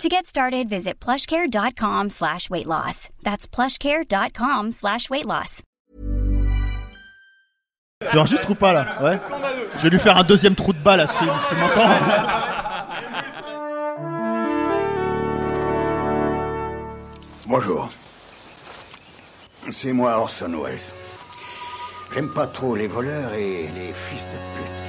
To get started, visit plushcare.com slash weight loss. That's plushcare.com slash weight loss. Tu enregistres ou pas là? Ouais. Je vais lui faire un deuxième trou de balle à ce film. Tu m'entends? Bonjour. C'est moi Orson Welles. J'aime pas trop les voleurs et les fils de pute.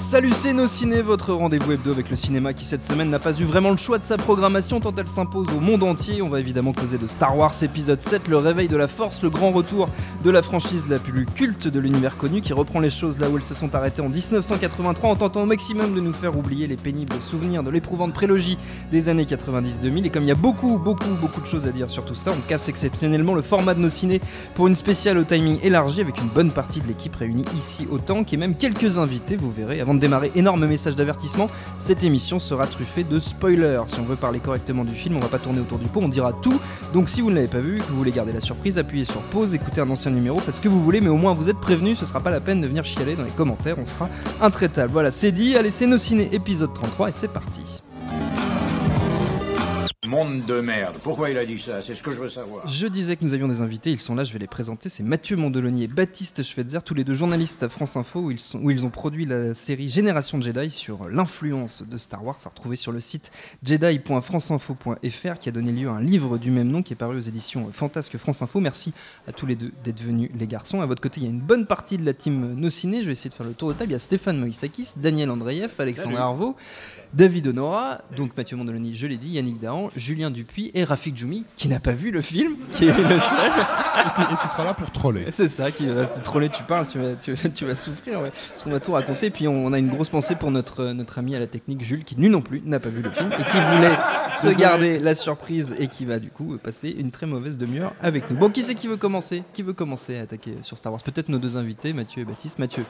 Salut, c'est Nos Ciné, votre rendez-vous hebdo avec le cinéma qui cette semaine n'a pas eu vraiment le choix de sa programmation tant elle s'impose au monde entier. On va évidemment causer de Star Wars épisode 7, le réveil de la force, le grand retour de la franchise la plus culte de l'univers connu qui reprend les choses là où elles se sont arrêtées en 1983 en tentant au maximum de nous faire oublier les pénibles souvenirs de l'éprouvante prélogie des années 90-2000. Et comme il y a beaucoup, beaucoup, beaucoup de choses à dire sur tout ça, on casse exceptionnellement le format de Nos Ciné pour une spéciale au timing élargi avec une bonne partie de l'équipe réunie ici autant et même quelques invités, vous verrez. Avant de démarrer, énorme message d'avertissement, cette émission sera truffée de spoilers. Si on veut parler correctement du film, on va pas tourner autour du pot, on dira tout. Donc si vous ne l'avez pas vu, que vous voulez garder la surprise, appuyez sur pause, écoutez un ancien numéro, faites ce que vous voulez, mais au moins vous êtes prévenus, ce sera pas la peine de venir chialer dans les commentaires, on sera intraitable. Voilà, c'est dit, allez, c'est nos ciné épisode 33 et c'est parti. Monde de merde. Pourquoi il a dit ça? C'est ce que je veux savoir. Je disais que nous avions des invités, ils sont là, je vais les présenter. C'est Mathieu Mondoloni et Baptiste Schweitzer, tous les deux journalistes à France Info, où ils, sont, où ils ont produit la série Génération Jedi sur l'influence de Star Wars, à retrouver sur le site jedi.franceinfo.fr, qui a donné lieu à un livre du même nom qui est paru aux éditions Fantasque France Info. Merci à tous les deux d'être venus, les garçons. À votre côté, il y a une bonne partie de la team No Ciné. Je vais essayer de faire le tour de table. Il y a Stéphane Moïsakis, Daniel Andreev, Alexandre Arvaux, David Honora, donc Mathieu Mondoloni, je l'ai dit, Yannick Dahan, Julien Dupuis et Rafik Djoumi, qui n'a pas vu le film, qui est le seul. et, qui, et qui sera là pour troller. C'est ça, qui va te troller, tu parles, tu vas, tu, tu vas souffrir, ouais. parce qu'on va tout raconter. Puis on, on a une grosse pensée pour notre, notre ami à la technique Jules, qui lui non plus n'a pas vu le film et qui voulait se garder la surprise et qui va du coup passer une très mauvaise demi-heure avec nous. Bon, qui c'est qui veut commencer? Qui veut commencer à attaquer sur Star Wars? Peut-être nos deux invités, Mathieu et Baptiste. Mathieu,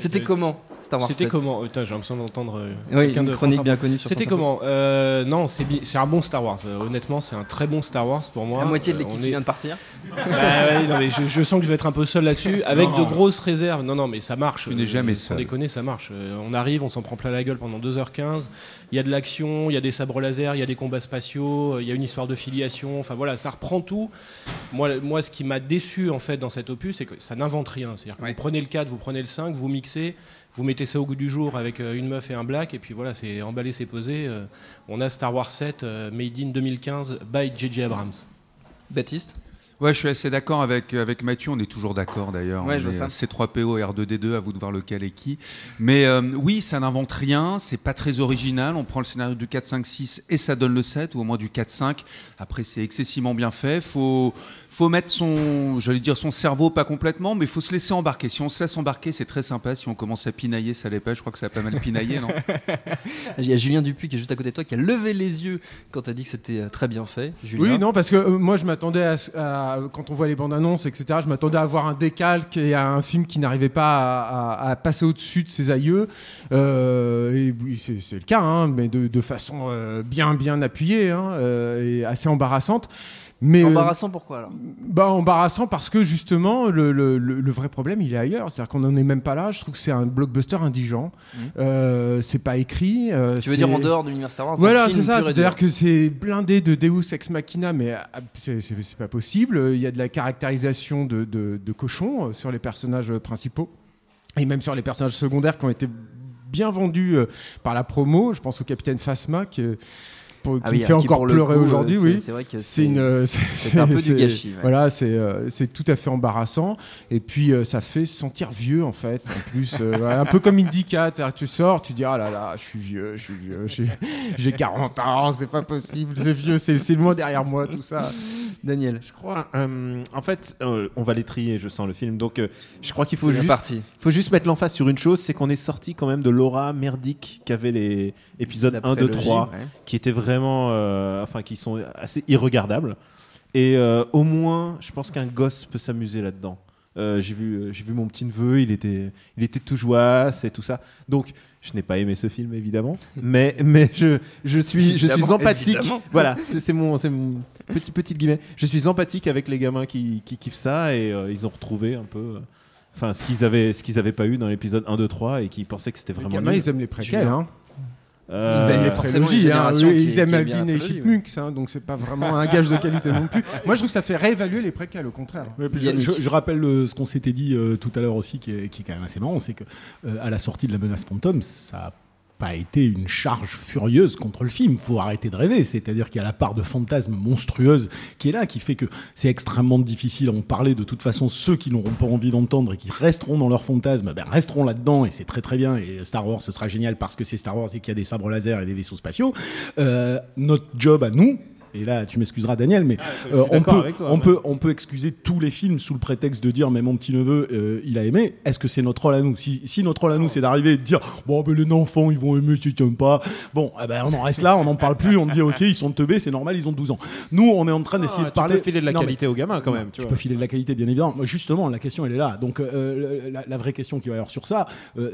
c'était Euh, comment Star Wars C'était 7? comment Oh, putain, J'ai l'impression d'entendre euh, Oui, quelqu'un une de chronique France bien connue sur C'était comment Euh, Non, c'est un bon Star Wars. Euh, honnêtement, c'est un très bon Star Wars pour moi. La moitié de Euh, l'équipe est- vient de partir. Bah ouais, non, mais je, je sens que je vais être un peu seul là-dessus, avec Non. de grosses réserves. Non, non, mais ça marche. Tu n'es Euh, jamais Sans seul. déconner, ça marche. Euh, on arrive, on s'en prend plein la gueule pendant 2h15. Il y a de l'action, il y a des sabres laser, il y a des combats spatiaux, euh, il y a une histoire de filiation. Enfin voilà, ça reprend tout. Moi, moi ce qui m'a déçu en fait dans cet opus, c'est que ça n'invente rien. C'est-à-dire que Ouais. vous prenez le 4, vous prenez le 5, vous mixez, vous mettez ça au goût du jour avec euh, une meuf et un black, et puis voilà, c'est emballé, c'est posé. Euh, on a Star Wars 7, euh, Made in 2015, by J.J. Abrams. Baptiste? Ouais, je suis assez d'accord avec, avec Mathieu. On est toujours d'accord d'ailleurs. Ouais, On je vois est, ça. euh, C3PO et R2D2, à vous de voir lequel est qui. Mais euh, oui, ça n'invente rien. C'est pas très original. On prend le scénario du 4, 5, 6 et ça donne le 7, ou au moins du 4, 5. Après, c'est excessivement bien fait. Faut, faut mettre son, j'allais dire son cerveau, pas complètement, mais faut se laisser embarquer. Si on se laisse embarquer, c'est très sympa. Si on commence à pinailler, ça l'est pas. Je crois que ça a pas mal pinaillé, non Il y a Julien Dupuis qui est juste à côté de toi qui a levé les yeux quand tu as dit que c'était euh, très bien fait. Julien. Oui, non, parce que euh, moi je m'attendais à, à- quand on voit les bandes annonces, etc. Je m'attendais à voir un décalque et à un film qui n'arrivait pas à, passer au-dessus de ses aïeux. Euh, et c'est le cas, hein, mais de, façon euh, bien, bien appuyée hein, euh, et assez embarrassante. Mais, euh, Embarrassant pourquoi alors bah, embarrassant parce que justement, le, le- le- le vrai problème, il est ailleurs. C'est-à-dire qu'on n'en est même pas là. Je trouve que c'est un blockbuster indigent. Mhm. Euh, c'est pas écrit. euh, Tu veux dire en dehors de l'univers Star Wars voilà, c'est ça. C'est-à-dire que c'est blindé de Deus ex machina, mais ah, c'est pas possible. Il y a de la caractérisation de, de, de cochons euh, sur les personnages principaux et même sur les personnages secondaires qui ont été bien vendus euh, par la promo. Je pense au capitaine Phasma qui, euh, pour- qui Ah oui, me fait qui, encore le pleurer aujourd'hui. euh, Oui, c'est- C'est vrai que c'est une, c'est un peu du gâchis, ouais. Voilà, c'est euh, c'est tout à fait embarrassant. Et puis euh, ça fait se sentir vieux en fait. En plus, un peu comme Indica, tu sors, tu dis ah là là, je suis vieux, je suis vieux, j'ai 40 ans, c'est pas possible, c'est vieux, c'est c'est loin derrière moi tout ça. Daniel, Je crois. euh, en fait, euh, on va les trier, je sens le film. Donc, euh, je crois qu'il faut juste, parti. faut juste mettre l'emphase sur une chose c'est qu'on est sorti quand même de l'aura merdique qu'avaient les épisodes La 1, 2, prélogie, 3, ouais. qui étaient vraiment. enfin, qui sont assez irregardables. Et au moins, je pense qu'un gosse peut s'amuser là-dedans. J'ai vu, j'ai vu mon petit neveu, il était, il était tout joie, et tout ça. Donc, je n'ai pas aimé ce film évidemment, mais mais je je suis je suis empathique. évidemment. Voilà, c'est mon c'est mon petit petite guillemets. Je suis empathique avec les gamins qui, qui kiffent ça et euh, ils ont retrouvé un peu. euh, Enfin, ce qu'ils avaient, ce qu'ils avaient pas eu dans l'épisode 1, 2, 3 et qui pensaient que c'était Les vraiment. gamins, nul. ils aiment les préquels. Hein. Euh, Ils aiment les forcément prélogies, une hein. génération Oui, qui- ils aiment Alvin et Chipmunks, hein, donc c'est pas vraiment un gage de qualité non plus. Moi, je trouve que ça fait réévaluer les préquels, au contraire. Ouais, puis Yannick. je, je- je rappelle euh, ce qu'on s'était dit euh, tout à l'heure aussi, qui est, qui est quand même assez marrant, c'est que euh, à la sortie de la menace fantôme, ça a pas été une charge furieuse contre le film. Faut arrêter de rêver. C'est-à-dire qu'il y a la part de fantasme monstrueuse qui est là, qui fait que c'est extrêmement difficile à en parler. De toute façon, ceux qui n'auront pas envie d'entendre et qui resteront dans leur fantasme, ben, resteront là-dedans et c'est très très bien. Et Star Wars, ce sera génial parce que c'est Star Wars et qu'il y a des sabres laser et des vaisseaux spatiaux. Euh, notre job à nous, et là tu m'excuseras Daniel, mais je euh, on peut, toi, on mais- peut, on peut excuser tous les films sous le prétexte de dire mais mon petit neveu euh, il a aimé. Est-ce que c'est notre rôle à nous? Si, si notre rôle à nous c'est d'arriver et de dire bon ben les enfants ils vont aimer si tu pas. Bon eh ben on en reste là, on n'en parle plus, on dit ok ils sont teubés, c'est normal ils ont 12 ans. Nous on est en train d'essayer Ah, de parler. Tu peux filer de la Non, mais- qualité aux gamins quand même. tu Tu peux filer de la qualité, bien évidemment. Justement, la question, elle est là. Donc, euh, la, la vraie question qu'il va y avoir sur ça,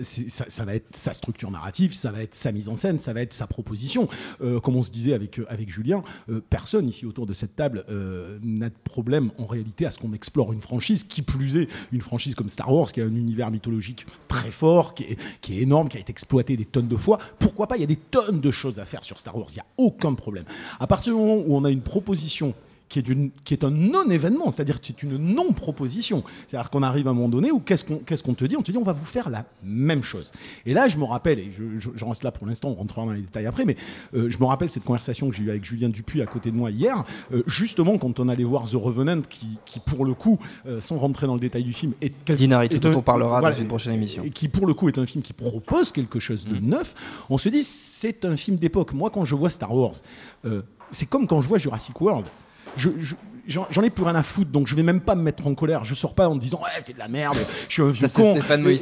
ça, ça va être sa structure narrative, ça va être sa mise en scène, ça va être sa proposition. Euh, comme on se disait avec, avec Julien, euh, personne ici autour de cette table euh, n'a de problème en réalité à ce qu'on explore une franchise, qui plus est une franchise comme Star Wars, qui a un univers mythologique très fort, qui est, qui est énorme, qui a été exploité des tonnes de fois. Pourquoi pas? Il y a des tonnes de choses à faire sur Star Wars, il n'y a aucun problème. À partir du moment où on a une proposition qui est, qui est un non-événement, c'est-à-dire que c'est une non-proposition. C'est-à-dire qu'on arrive à un moment donné où qu'est-ce qu'on qu'est-ce qu'on te dit? On te dit on va vous faire la même chose. Et là, je me rappelle, et je, je- j'en reste là pour l'instant, on rentrera dans les détails après, mais euh, je me rappelle cette conversation que j'ai eue avec Julien Dupuis à côté de moi hier, euh, justement quand on allait voir The Revenant, qui, qui pour le coup, euh, sans rentrer dans le détail du film, est quel- Dinari, est tout un- dont on parlera voilà, dans une prochaine émission. et qui pour le coup est un film qui propose quelque chose de neuf, on se dit c'est un film d'époque. Moi quand je vois Star Wars, c'est comme quand je vois Jurassic World. Je, J'en ai plus rien à foutre, donc je vais même pas me mettre en colère. Je sors pas en me disant ouais c'est de la merde, je suis un vieux c'est con. Stéphane est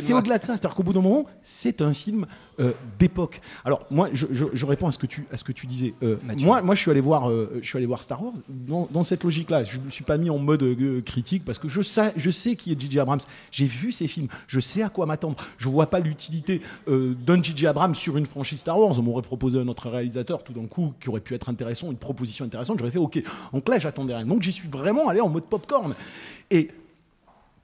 c'est- au-delà de ça, c'est-à-dire qu'au bout d'un moment, c'est un film euh, d'époque. Alors moi, je, je- je réponds à ce que tu à ce que tu disais. Euh, Mathieu. moi, moi, je suis allé voir, euh, je suis allé voir Star Wars dans, dans cette logique-là. Je me suis pas mis en mode euh, critique parce que je sais, je sais qui est J.J. Abrams. J'ai vu ces films, je sais à quoi m'attendre. Je vois pas l'utilité d'un J.J. Abrams sur une franchise Star Wars. On m'aurait proposé un autre réalisateur tout d'un coup qui aurait pu être intéressant, une proposition intéressante. J'aurais fait OK. Donc là, j'attendais rien. Donc j'y suis vraiment allé en mode popcorn. Et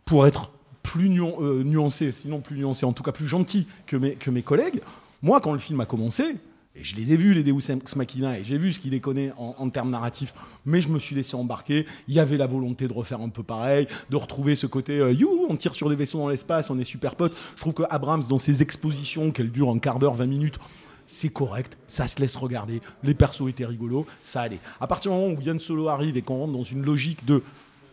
pour être plus euh, nuancé, sinon plus nuancé, en tout cas plus gentil que mes, collègues, moi, quand le film a commencé, et je les ai vus, les Deus Ex Machina, et j'ai vu ce qu'il déconnait en, en termes narratifs, mais je me suis laissé embarquer. Il y avait la volonté de refaire un peu pareil, de retrouver ce côté, euh, you, on tire sur des vaisseaux dans l'espace, on est super potes. Je trouve que Abrams, dans ses expositions, qu'elles durent un quart d'heure, 20 minutes, c'est correct, ça se laisse regarder, les persos étaient rigolos, ça allait. À partir du moment où Yann Solo arrive et qu'on rentre dans une logique de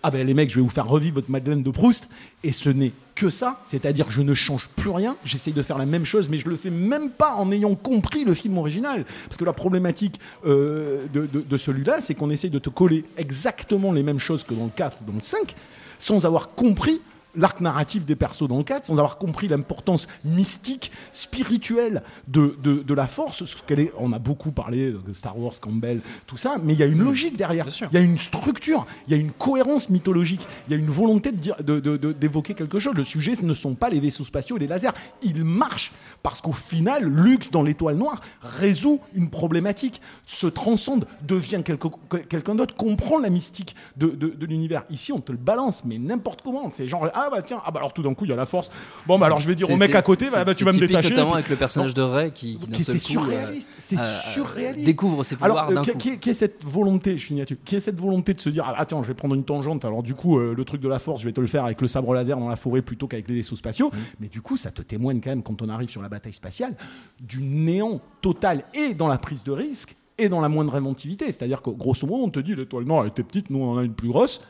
ah ben les mecs, je vais vous faire revivre votre Madeleine de Proust, et ce n'est que ça, c'est-à-dire je ne change plus rien, j'essaye de faire la même chose, mais je le fais même pas en ayant compris le film original. Parce que la problématique euh, de, de- de celui-là, c'est qu'on essaye de te coller exactement les mêmes choses que dans le 4 ou dans le 5, sans avoir compris l'arc narratif des persos dans le 4, sans avoir compris l'importance mystique, spirituelle de, de, de la force. Ce qu'elle est, on a beaucoup parlé de Star Wars, Campbell, tout ça, mais il y a une logique derrière. Il y a une structure, il y a une cohérence mythologique, il y a une volonté de dire- de- d'évoquer quelque chose. Le sujet ce ne sont pas les vaisseaux spatiaux et les lasers. Ils marchent parce qu'au final, Lux dans l'étoile noire résout une problématique, se transcende, devient quelqu'un d'autre, comprend la mystique de, de- de l'univers. Ici, on te le balance, mais n'importe comment. C'est genre, ah bah tiens, ah bah alors tout d'un coup, il y a la force. Bon, bah alors je vais dire au mec à côté, bah, bah, tu vas me détacher. Notamment et avec puis- le personnage de Ray qui, qui d'un Qui- seul c'est euh, surréaliste, euh, surréaliste. découvre ses pouvoirs Alors, euh, qui est cette volonté, je finis là-dessus, qui est cette volonté de se dire, ah, attends, je vais prendre une tangente, alors du coup, euh, le truc de la force, je vais te le faire avec le sabre laser dans la forêt plutôt qu'avec les vaisseaux spatiaux. Mmh. Mais du coup, ça te témoigne quand même, quand on arrive sur la bataille spatiale, du néant total et dans la prise de risque et dans la moindre inventivité. C'est-à-dire que, grosso modo, on te dit, l'étoile noire, elle était petite, nous, on en a une plus grosse.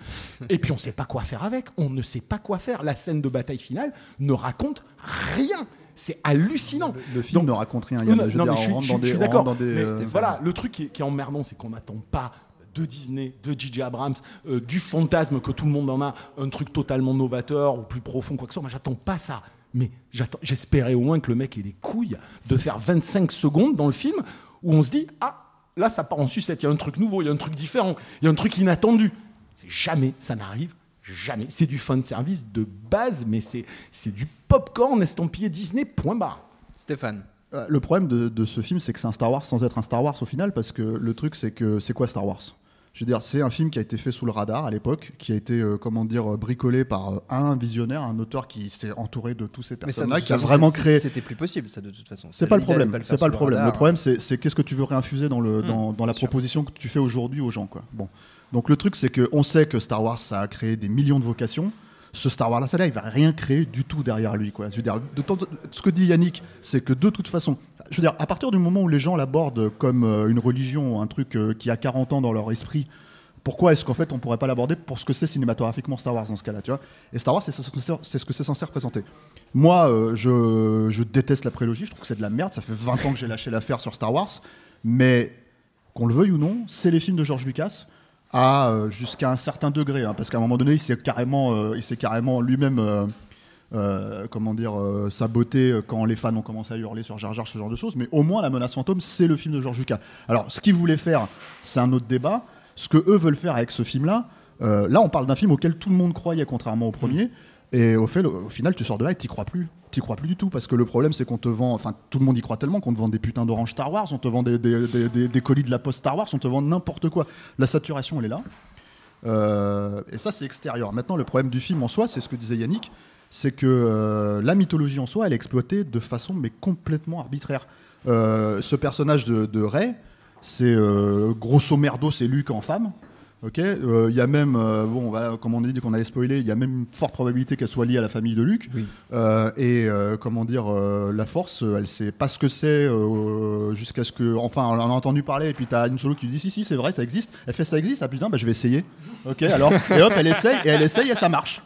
et puis, on sait pas quoi faire avec. On ne sait pas quoi faire. La scène de bataille finale ne raconte rien. C'est hallucinant. Le film Donc- ne raconte rien. non, Yann. non, Je non, dire, mais je suis, d'accord. euh, voilà, le truc qui est, qui est emmerdant, c'est qu'on n'attend pas de Disney, de J.J. Abrams, euh, du fantasme que tout le monde en a, un truc totalement novateur ou plus profond, quoi que ce soit. Moi, j'attends pas ça. Mais j'espérais au moins que le mec ait les couilles de faire 25 secondes dans le film où on se dit Ah, là, ça part en sucette. Il y a un truc nouveau, il y a un truc différent, il y a un truc inattendu. Jamais, ça n'arrive jamais. C'est du fan service de base, mais c'est c'est du popcorn estampillé Disney, point barre. Stéphane. Euh, Le problème de, de ce film, c'est que c'est un Star Wars sans être un Star Wars au final, parce que le truc, c'est que c'est quoi Star Wars? Je veux dire, c'est un film qui a été fait sous le radar à l'époque, qui a été, euh, comment dire, euh, bricolé par euh, un visionnaire, un auteur qui s'est entouré de tous ces personnes-là, qui a vraiment créé. C'était plus possible, ça, de toute façon. C'est pas le problème. C'est pas le problème. Le problème, c'est qu'est-ce que tu veux réinfuser dans le Mm, dans, dans la sûr. proposition que tu fais aujourd'hui aux gens, quoi. Bon. Donc le truc, c'est que on sait que Star Wars, ça a créé des millions de vocations. Ce Star Wars là, il va rien créer du tout derrière lui, quoi. Je veux dire, de ce que dit Yannick, c'est que de toute façon, je veux dire, à partir du moment où les gens l'abordent comme euh, une religion, un truc euh, qui a 40 ans dans leur esprit. Pourquoi est-ce qu'en fait on pourrait pas l'aborder pour ce que c'est cinématographiquement Star Wars dans ce cas-là, Et Star Wars, c'est ce que c'est- censé représenter. Moi, euh, je déteste la prélogie, je trouve que c'est de la merde, ça fait 20 ans que j'ai lâché l'affaire sur Star Wars, mais qu'on le veuille ou non, c'est les films de George Lucas à euh, jusqu'à un certain degré, hein, parce qu'à un moment donné, il s'est carrément, euh, il s'est carrément lui-même, euh, comment dire, saboté quand les fans ont commencé à hurler sur Jar Jar, ce genre de choses. Mais au moins, La Menace Fantôme, c'est le film de George Lucas. Alors, ce qu'ils voulaient faire, c'est un autre débat. Ce que eux veulent faire avec ce film-là, là, on parle d'un film auquel tout le monde croyait, contrairement au premier. Et au, fait, au final, tu sors de là et t'y crois plus. T'y crois plus du tout parce que le problème, c'est qu'on te vend, enfin, tout le monde y croit tellement qu'on te vend des putains d'orange Star Wars, on te vend des, des- des- colis de la poste Star Wars, on te vend n'importe quoi. La saturation, elle est là. Euh, et ça, c'est extérieur. Maintenant, le problème du film en soi, c'est ce que disait Yannick, c'est que euh, la mythologie en soi, elle est exploitée de façon mais complètement arbitraire. Euh, ce personnage de, Rey, c'est grosso merdo, c'est Luke en femme. Ok, Euh, il y a même, euh, bon, comme on a dit qu'on allait spoiler, il y a même une forte probabilité qu'elle soit liée à la famille de Luke. Euh, et euh, comment dire, euh, la Force, euh, elle sait pas ce que c'est euh, jusqu'à ce que, enfin, on en a entendu parler. Et puis t'as une solo qui lui dit si si, c'est vrai, ça existe. Elle fait ça existe, ah putain, bah je vais essayer. Ok, alors et hop, elle essaye et elle essaye et ça marche.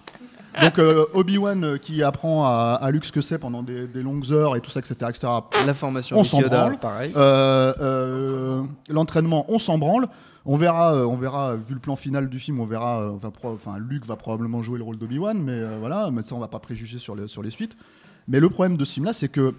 Donc euh, Obi-Wan euh, qui apprend à, à Luke ce que c'est pendant des, des longues heures et tout ça, etc. etc. La formation on s'en branle. pareil. Euh, euh, L'entraînement, on s'en branle. On verra, euh, on verra, vu le plan final du film, on verra. euh, Enfin, Luke va probablement jouer le rôle d'Obi-Wan, mais euh, voilà, mais ça on va pas préjuger sur les, sur les suites. Mais le problème de ce film-là, c'est que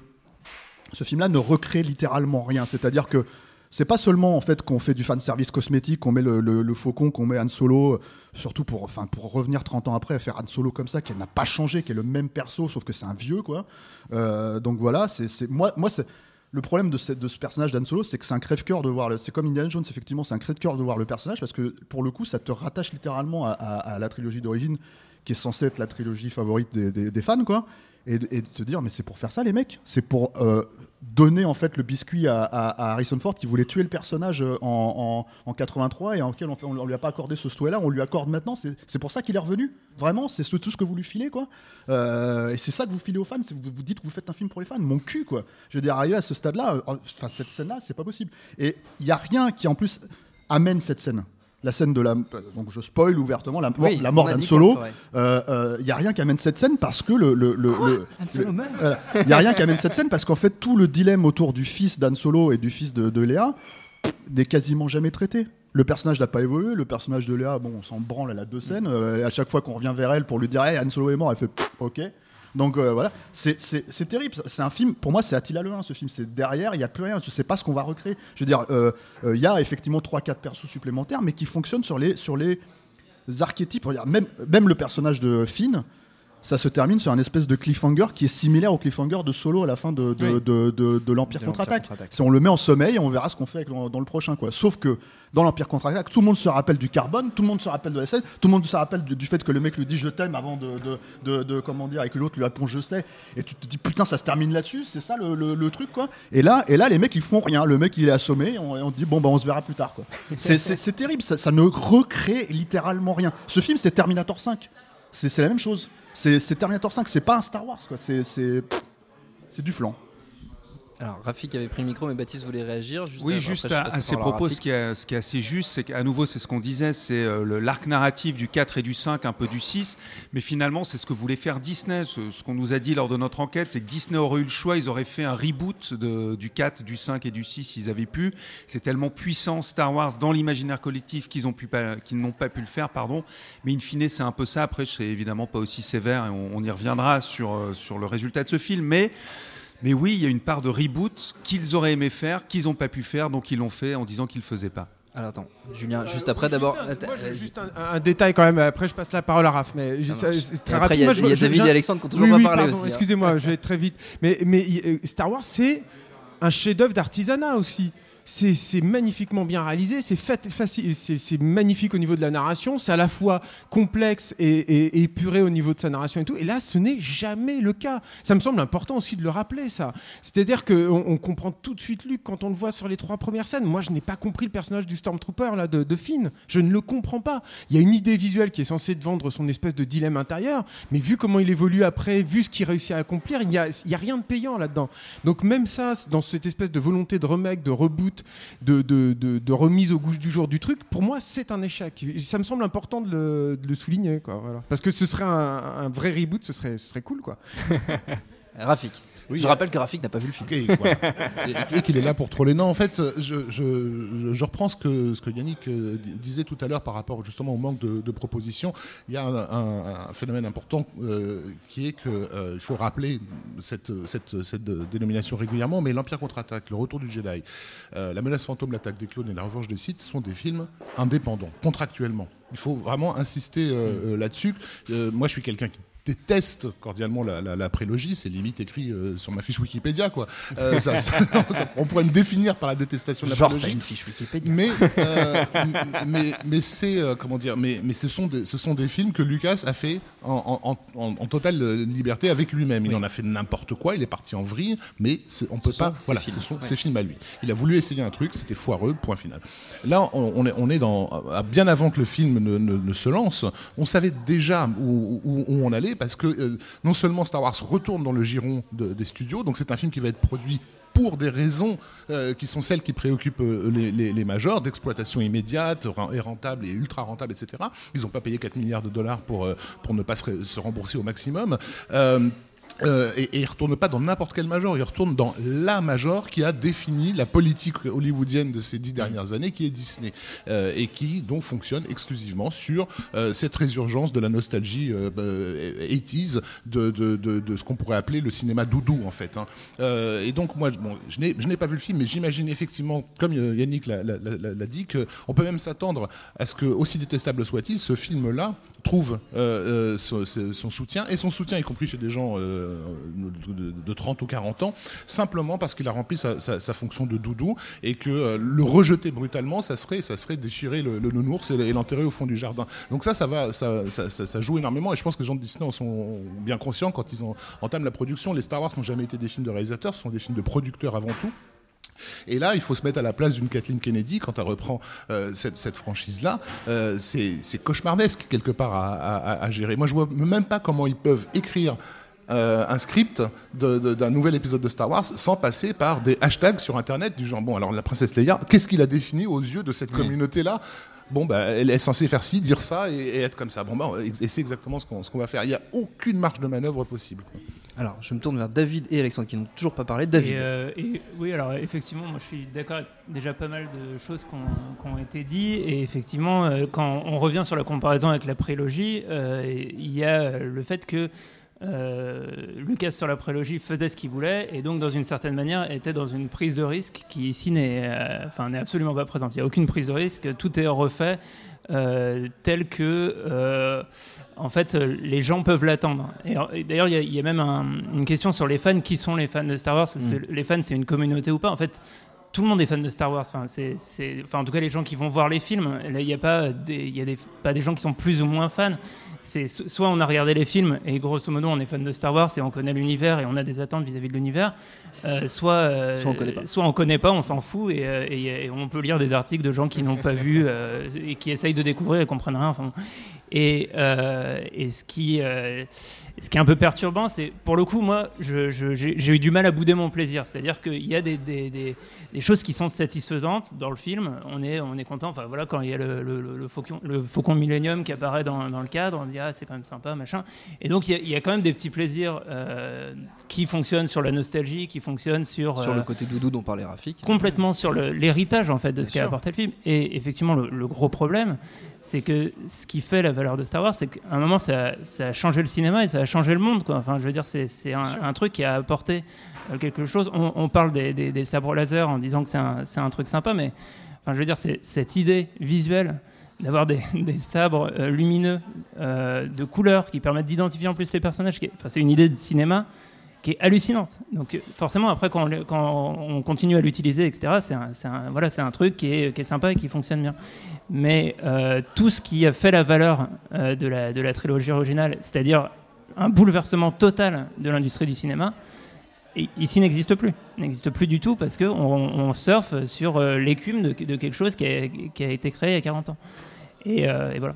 ce film-là ne recrée littéralement rien. C'est-à-dire que c'est pas seulement en fait qu'on fait du fan service cosmétique, qu'on met le, faucon, qu'on met Han Solo, euh, surtout pour, enfin, pour revenir 30 ans après, faire Han Solo comme ça, qui n'a pas changé, qui est le même perso, sauf que c'est un vieux, quoi. Euh, donc voilà, c'est- moi, moi c'est le problème de ce, personnage d'Han Solo, c'est que c'est un crève-cœur de voir. le- C'est comme Indiana Jones, effectivement, c'est un crève-cœur de voir le personnage parce que pour le coup, ça te rattache littéralement à, la trilogie d'origine, qui est censée être la trilogie favorite des, des- des fans, quoi. Et, de- te dire, mais c'est pour faire ça, les mecs. C'est pour euh, donner en fait le biscuit à, Harrison Ford qui voulait tuer le personnage euh, en, en, en 83 et en lequel on, fait- on lui a pas accordé ce souhait-là, on lui accorde maintenant. C'est pour ça qu'il est revenu. Vraiment, c'est ce- tout ce que vous lui filez, quoi. Euh, et c'est ça que vous filez aux fans. Vous, dites que vous faites un film pour les fans. Mon cul, quoi. Je veux dire, à ce euh, enfin cette scène-là, c'est pas possible. Et il y a rien qui en plus amène cette scène. La scène de la. Donc je spoil ouvertement la, Oui, la mort dit Solo. Il n'y a rien qui amène cette scène parce que le. le, le-. Il n'y a rien qui amène cette scène parce qu'en fait, tout le dilemme autour du fils d'Han Solo et du fils de, de Léa n'est quasiment jamais traité. Le personnage n'a pas évolué. Le personnage de Léa, bon, on s'en branle, elle a deux scènes. Euh, et à chaque fois qu'on revient vers elle pour lui dire hey, Han Solo est mort, elle fait OK. Donc euh, voilà, c'est- terrible. C'est un film, pour moi, c'est Attila le 1, ce film. C'est derrière, il n'y a plus rien. Je sais pas ce qu'on va recréer. Je veux dire, euh, euh, il y a effectivement 3-4 persos supplémentaires, mais qui fonctionnent sur les, sur les archétypes. Même, même le personnage de Finn, ça se termine sur un espèce de cliffhanger qui est similaire au cliffhanger de Solo à la fin de, de, Oui. de, l'Empire contre-attaque. Si on le met en sommeil, on verra ce qu'on fait avec dans le prochain. Quoi. Sauf que dans l'Empire contre-attaque, tout le monde se rappelle du carbone, tout le monde se rappelle de la scène, tout le monde se rappelle du, du fait que le mec lui dit je t'aime avant de, de, de- de- comment dire, et que l'autre lui répond je sais. Et tu te dis putain, ça se termine là-dessus, c'est ça le, le- le truc quoi? Et là, et là, les mecs ils font rien. Le mec il est assommé, et on, et on dit bon bah on se verra plus tard quoi. C'est- terrible, ça, ça ne recrée littéralement rien. Ce film c'est Terminator 5. C'est c'est la même chose. C'est Terminator 5, c'est pas un Star Wars quoi. C'est du flan. Alors, Rafik avait pris le micro, mais Baptiste voulait réagir. Juste Oui, juste Après, à, ces propos, ce qui, est, ce qui est assez juste, c'est qu'à nouveau, c'est ce qu'on disait, c'est euh, le- l'arc narratif du 4 et du 5, un peu du 6, mais finalement, c'est ce que voulait faire Disney. Ce, ce qu'on nous a dit lors de notre enquête, c'est que Disney aurait eu le choix, ils auraient fait un reboot de- du 4, du 5 et du 6 s'ils avaient pu. C'est tellement puissant Star Wars dans l'imaginaire collectif qu'ils pas- n'ont pas pu le faire, pardon. Mais in fine, c'est un peu ça. Après, je serai évidemment pas aussi sévère et on, on y reviendra sur, euh, sur le résultat de ce film, mais Mais oui, il y a une part de reboot qu'ils auraient aimé faire, qu'ils n'ont pas pu faire, donc ils l'ont fait en disant qu'ils ne le faisaient pas. Alors attends, Julien, juste après d'abord. Juste un- Attends, moi, je- vas-y. juste un, un détail quand même. Après, je passe la parole à Raph. Mais c'est très Et après, il y a- je- a David je- et Alexandre qui ont toujours Oui, pas oui, parlé pardon, aussi, hein. Excusez-moi, je vais être très vite. Mais, mais euh, Star Wars, c'est un chef-d'œuvre d'artisanat aussi. C'est magnifiquement bien réalisé, c'est magnifique au niveau de la narration, c'est à la fois complexe et, épuré au niveau de sa narration et tout. Et là, ce n'est jamais le cas. Ça me semble important aussi de le rappeler, ça. C'est-à-dire qu'on on comprend tout de suite Luke quand on le voit sur les trois premières scènes. Moi, je n'ai pas compris le personnage du Stormtrooper là, de, Finn. Je ne le comprends pas. Il y a une idée visuelle qui est censée vendre son espèce de dilemme intérieur, mais vu comment il évolue après, vu ce qu'il réussit à accomplir, il n'y a, a rien de payant là-dedans. Donc même ça, dans cette espèce de volonté de remake, de reboot, de, remise au goût du jour du truc, pour moi, c'est un échec. Ça me semble important de le, de le souligner, quoi. voilà. Parce que ce serait un, un vrai reboot, ce serait, ce serait cool, quoi. Rafik. Oui, je euh, rappelle que Rafik n'a pas vu le film. Ok, voilà. et, et qu'il est là pour troller. Non, en fait, je, je, je- je reprends ce que, ce que Yannick euh, di- disait tout à l'heure par rapport justement au manque de, de propositions. Il y a un, un- un phénomène important euh, qui est qu'il faut rappeler cette, cette, cette dénomination régulièrement, mais l'Empire contre-attaque, le retour du Jedi, euh, la menace fantôme, l'attaque des clones et la revanche des Sith sont des films indépendants, contractuellement. Il faut vraiment insister euh, euh, là-dessus. Euh, moi, je suis quelqu'un qui déteste cordialement la, la- la prélogie, c'est limite écrit euh, sur ma fiche Wikipédia quoi. Euh, ça- ça- ça- on pourrait me définir par la détestation de la Genre, prélogie. une fiche Wikipédia. Mais, euh, mais, mais c'est comment dire, mais, mais ce sont des, ce sont des films que Lucas a fait en, en- en- en totale liberté avec lui-même. Il en a fait n'importe quoi, il est parti en vrille, mais on peut pas. Voilà, films. ce sont Ouais. ses films à lui. Il a voulu essayer un truc, c'était foireux, point final. Là, on, on est, on est dans bien avant que le film ne, ne- ne se lance, on savait déjà où, où- où on allait parce que euh, non seulement Star Wars retourne dans le giron de- des studios, donc c'est un film qui va être produit pour des raisons euh, qui sont celles qui préoccupent euh, les, majors, d'exploitation immédiate et rentable et ultra rentable, etc. Ils n'ont pas payé 4 milliards de dollars pour, pour ne pas se rembourser au maximum. Euh, et, et il retourne pas dans n'importe quel major, il retourne dans la major qui a défini la politique hollywoodienne de ces dix dernières années, qui est Disney, euh, et qui donc fonctionne exclusivement sur euh, cette résurgence de la nostalgie euh, euh, 80s, de, de, de, de ce qu'on pourrait appeler le cinéma doudou en fait. hein. Et donc moi, bon, je n'ai pas vu le film, mais j'imagine effectivement, comme Yannick l'a dit, qu'on peut même s'attendre à ce que, aussi détestable soit-il, ce film-là trouve euh, euh, son, son soutien, et son soutien y compris chez des gens euh, de, de- de 30 ou 40 ans, simplement parce qu'il a rempli sa, sa- sa fonction de doudou, et que euh, le rejeter brutalement, ça serait, ça serait déchirer le, le nounours et, l'enterrer au fond du jardin. Donc ça, ça, va, ça, ça, ça- ça joue énormément, et je pense que les gens de Disney en sont bien conscients quand ils en- entament la production. Les Star Wars n'ont jamais été des films de réalisateurs, ce sont des films de producteurs avant tout. Et là, il faut se mettre à la place d'une Kathleen Kennedy quand elle reprend euh, cette, cette franchise-là. Euh, c'est cauchemardesque quelque part à, à- à gérer. Moi, je vois même pas comment ils peuvent écrire euh, un script d'un nouvel épisode de Star Wars sans passer par des hashtags sur Internet du genre bon alors la princesse Leia, qu'est-ce qu'il a défini aux yeux de cette communauté-là? Bon, bah, elle est censée faire ci, dire ça et, et être comme ça. Bon, bah, et c'est exactement ce qu'on va faire. Il n'y a aucune marge de manœuvre possible. quoi. Alors, je me tourne vers David et Alexandre qui n'ont toujours pas parlé. David. Euh, oui, alors effectivement, moi je suis d'accord avec déjà pas mal de choses qui ont, été dites. Et effectivement, euh, quand on revient sur la comparaison avec la prélogie, euh, il y a le fait que Lucas sur la prélogie faisait ce qu'il voulait et donc dans une certaine manière était dans une prise de risque qui ici n'est enfin, absolument pas présente. Il n'y a aucune prise de risque, tout est refait euh, tel que euh, en fait euh, les gens peuvent l'attendre. Et, et d'ailleurs il y a- il y, a même un- une question sur les fans, qui sont les fans de Star Wars? Parce Mm. que les fans c'est une communauté ou pas? En fait tout le monde est fan de Star Wars. Enfin, c'est, c'est- enfin, en tout cas, les gens qui vont voir les films, il n'y a pas des, il y a des, pas des gens qui sont plus ou moins fans. C'est so- soit on a regardé les films et grosso modo on est fan de Star Wars et on connaît l'univers et on a des attentes vis-à-vis de l'univers. Euh, soit, euh, Soit on connaît pas. soit on connaît pas, on s'en fout et, euh, et- et on peut lire des articles de gens qui n'ont pas vu euh, et qui essayent de découvrir et comprennent rien. Enfin, et, et ce qui ce qui est un peu perturbant, c'est pour le coup, moi, j'ai eu du mal à bouder mon plaisir. C'est-à-dire qu'il y a des, des- des- des choses qui sont satisfaisantes dans le film. On est, on est content. Enfin voilà, quand il y a le, le- le- le faucon, le faucon Millennium qui apparaît dans, dans le cadre, on se dit ah c'est quand même sympa, machin. Et donc il y a, il y a quand même des petits plaisirs euh, qui fonctionnent sur la nostalgie, qui fonctionnent sur Sur euh, le le côté doudou dont parlait Rafik. complètement sur l'héritage en fait de ce qu'a apporté le film. Et effectivement, le, le gros problème, c'est que ce qui fait la valeur de Star Wars, c'est qu'à un moment, ça, ça a changé le cinéma et ça a changé le monde. Quoi. Enfin, je veux dire, c'est c'est un, un truc qui a apporté euh, quelque chose. On, on parle des, des- des sabres laser en disant que c'est un, c'est un truc sympa, mais enfin, je veux dire, c'est cette idée visuelle d'avoir des, des sabres euh, lumineux euh, de couleurs qui permettent d'identifier en plus les personnages. qui est- Enfin, c'est une idée de cinéma qui est hallucinante. Donc forcément, après, quand on, quand on continue à l'utiliser, etc., c'est un, c'est un- voilà, c'est un truc qui est, qui est sympa et qui fonctionne bien. Mais euh, tout ce qui a fait la valeur euh, de, la, de la trilogie originale, c'est-à-dire un bouleversement total de l'industrie du cinéma, ici n'existe plus. N'existe plus du tout parce qu'on on surfe sur euh, l'écume de, quelque chose qui a, été créé il y a 40 ans. Et, euh, et voilà.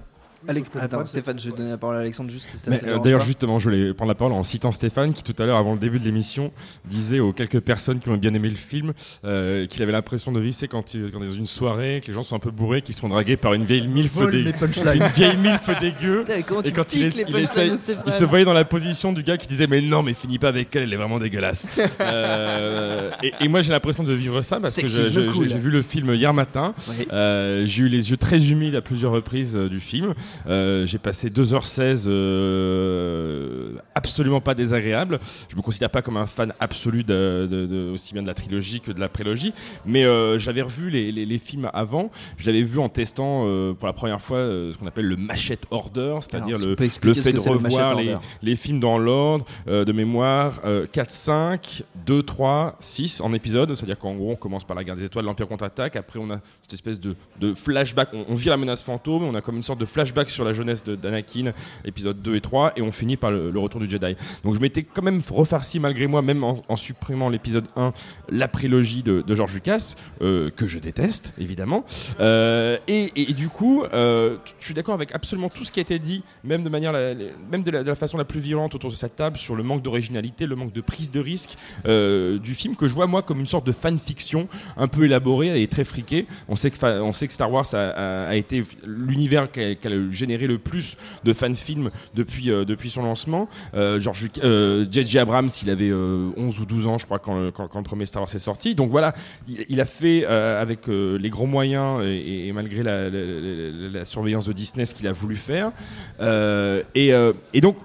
Alex- Attends, Stéphane, je vais donner la parole à Alexandre juste. euh, D'ailleurs, justement, je voulais prendre la parole en citant Stéphane, qui tout à l'heure, avant le début de l'émission, disait aux quelques personnes qui ont bien aimé le film euh, qu'il avait l'impression de vivre, c'est quand, tu- quand il est dans une soirée, que les gens sont un peu bourrés, qu'ils se font draguer par une vieille milf punchlines. une vieille milf dégueu. Et quand il, est- il essaye, il se voyait dans la position du gars qui disait mais non mais finis pas avec elle, elle est vraiment dégueulasse. Euh, et, et moi j'ai l'impression de vivre ça parce que j'ai vu le film hier matin. Oui. Euh, j'ai eu les yeux très humides à plusieurs reprises euh, du film. Euh, j'ai passé 2h16 euh, absolument pas désagréable. Je me considère pas comme un fan absolu de, de- de- aussi bien de la trilogie que de la prélogie, mais euh, j'avais revu les, les- les films avant. Je l'avais vu en testant pour la première fois ce qu'on appelle le machette order, c'est-à-dire le, le fait de le revoir les, films dans l'ordre de mémoire euh, 4, 5, 2, 3, 6 en épisode. C'est-à-dire qu'en gros, on commence par la guerre des étoiles, l'Empire contre-attaque. Après, on a cette espèce de, de flashback. On, on vit la menace fantôme. On a comme une sorte de flashback sur la jeunesse d'Anakin, épisode 2 et 3. Et on finit par le, retour du Jedi. Donc, je m'étais quand même refarci malgré moi, même en, supprimant l'épisode 1, la prélogie de, George Lucas, euh, que je déteste, évidemment. Euh, et, du coup, euh, je suis d'accord avec absolument tout ce qui a été dit, même de manière, la- même de la, façon la plus violente autour de cette table, sur le manque d'originalité, le manque de prise de risque du film, que je vois moi comme une sorte de fanfiction un peu élaborée et très friquée. On sait que, on sait que Star Wars a, été l'univers qui a, généré le plus de fanfilms depuis, euh, depuis son lancement. Euh, George Luc- euh, J.J. Abrams, il avait euh, 11 ou 12 ans, je crois, quand, quand, le premier Star Wars est sorti. Donc voilà, il, a fait avec les gros moyens et, malgré la, la- la- la surveillance de Disney ce qu'il a voulu faire. Et, et donc,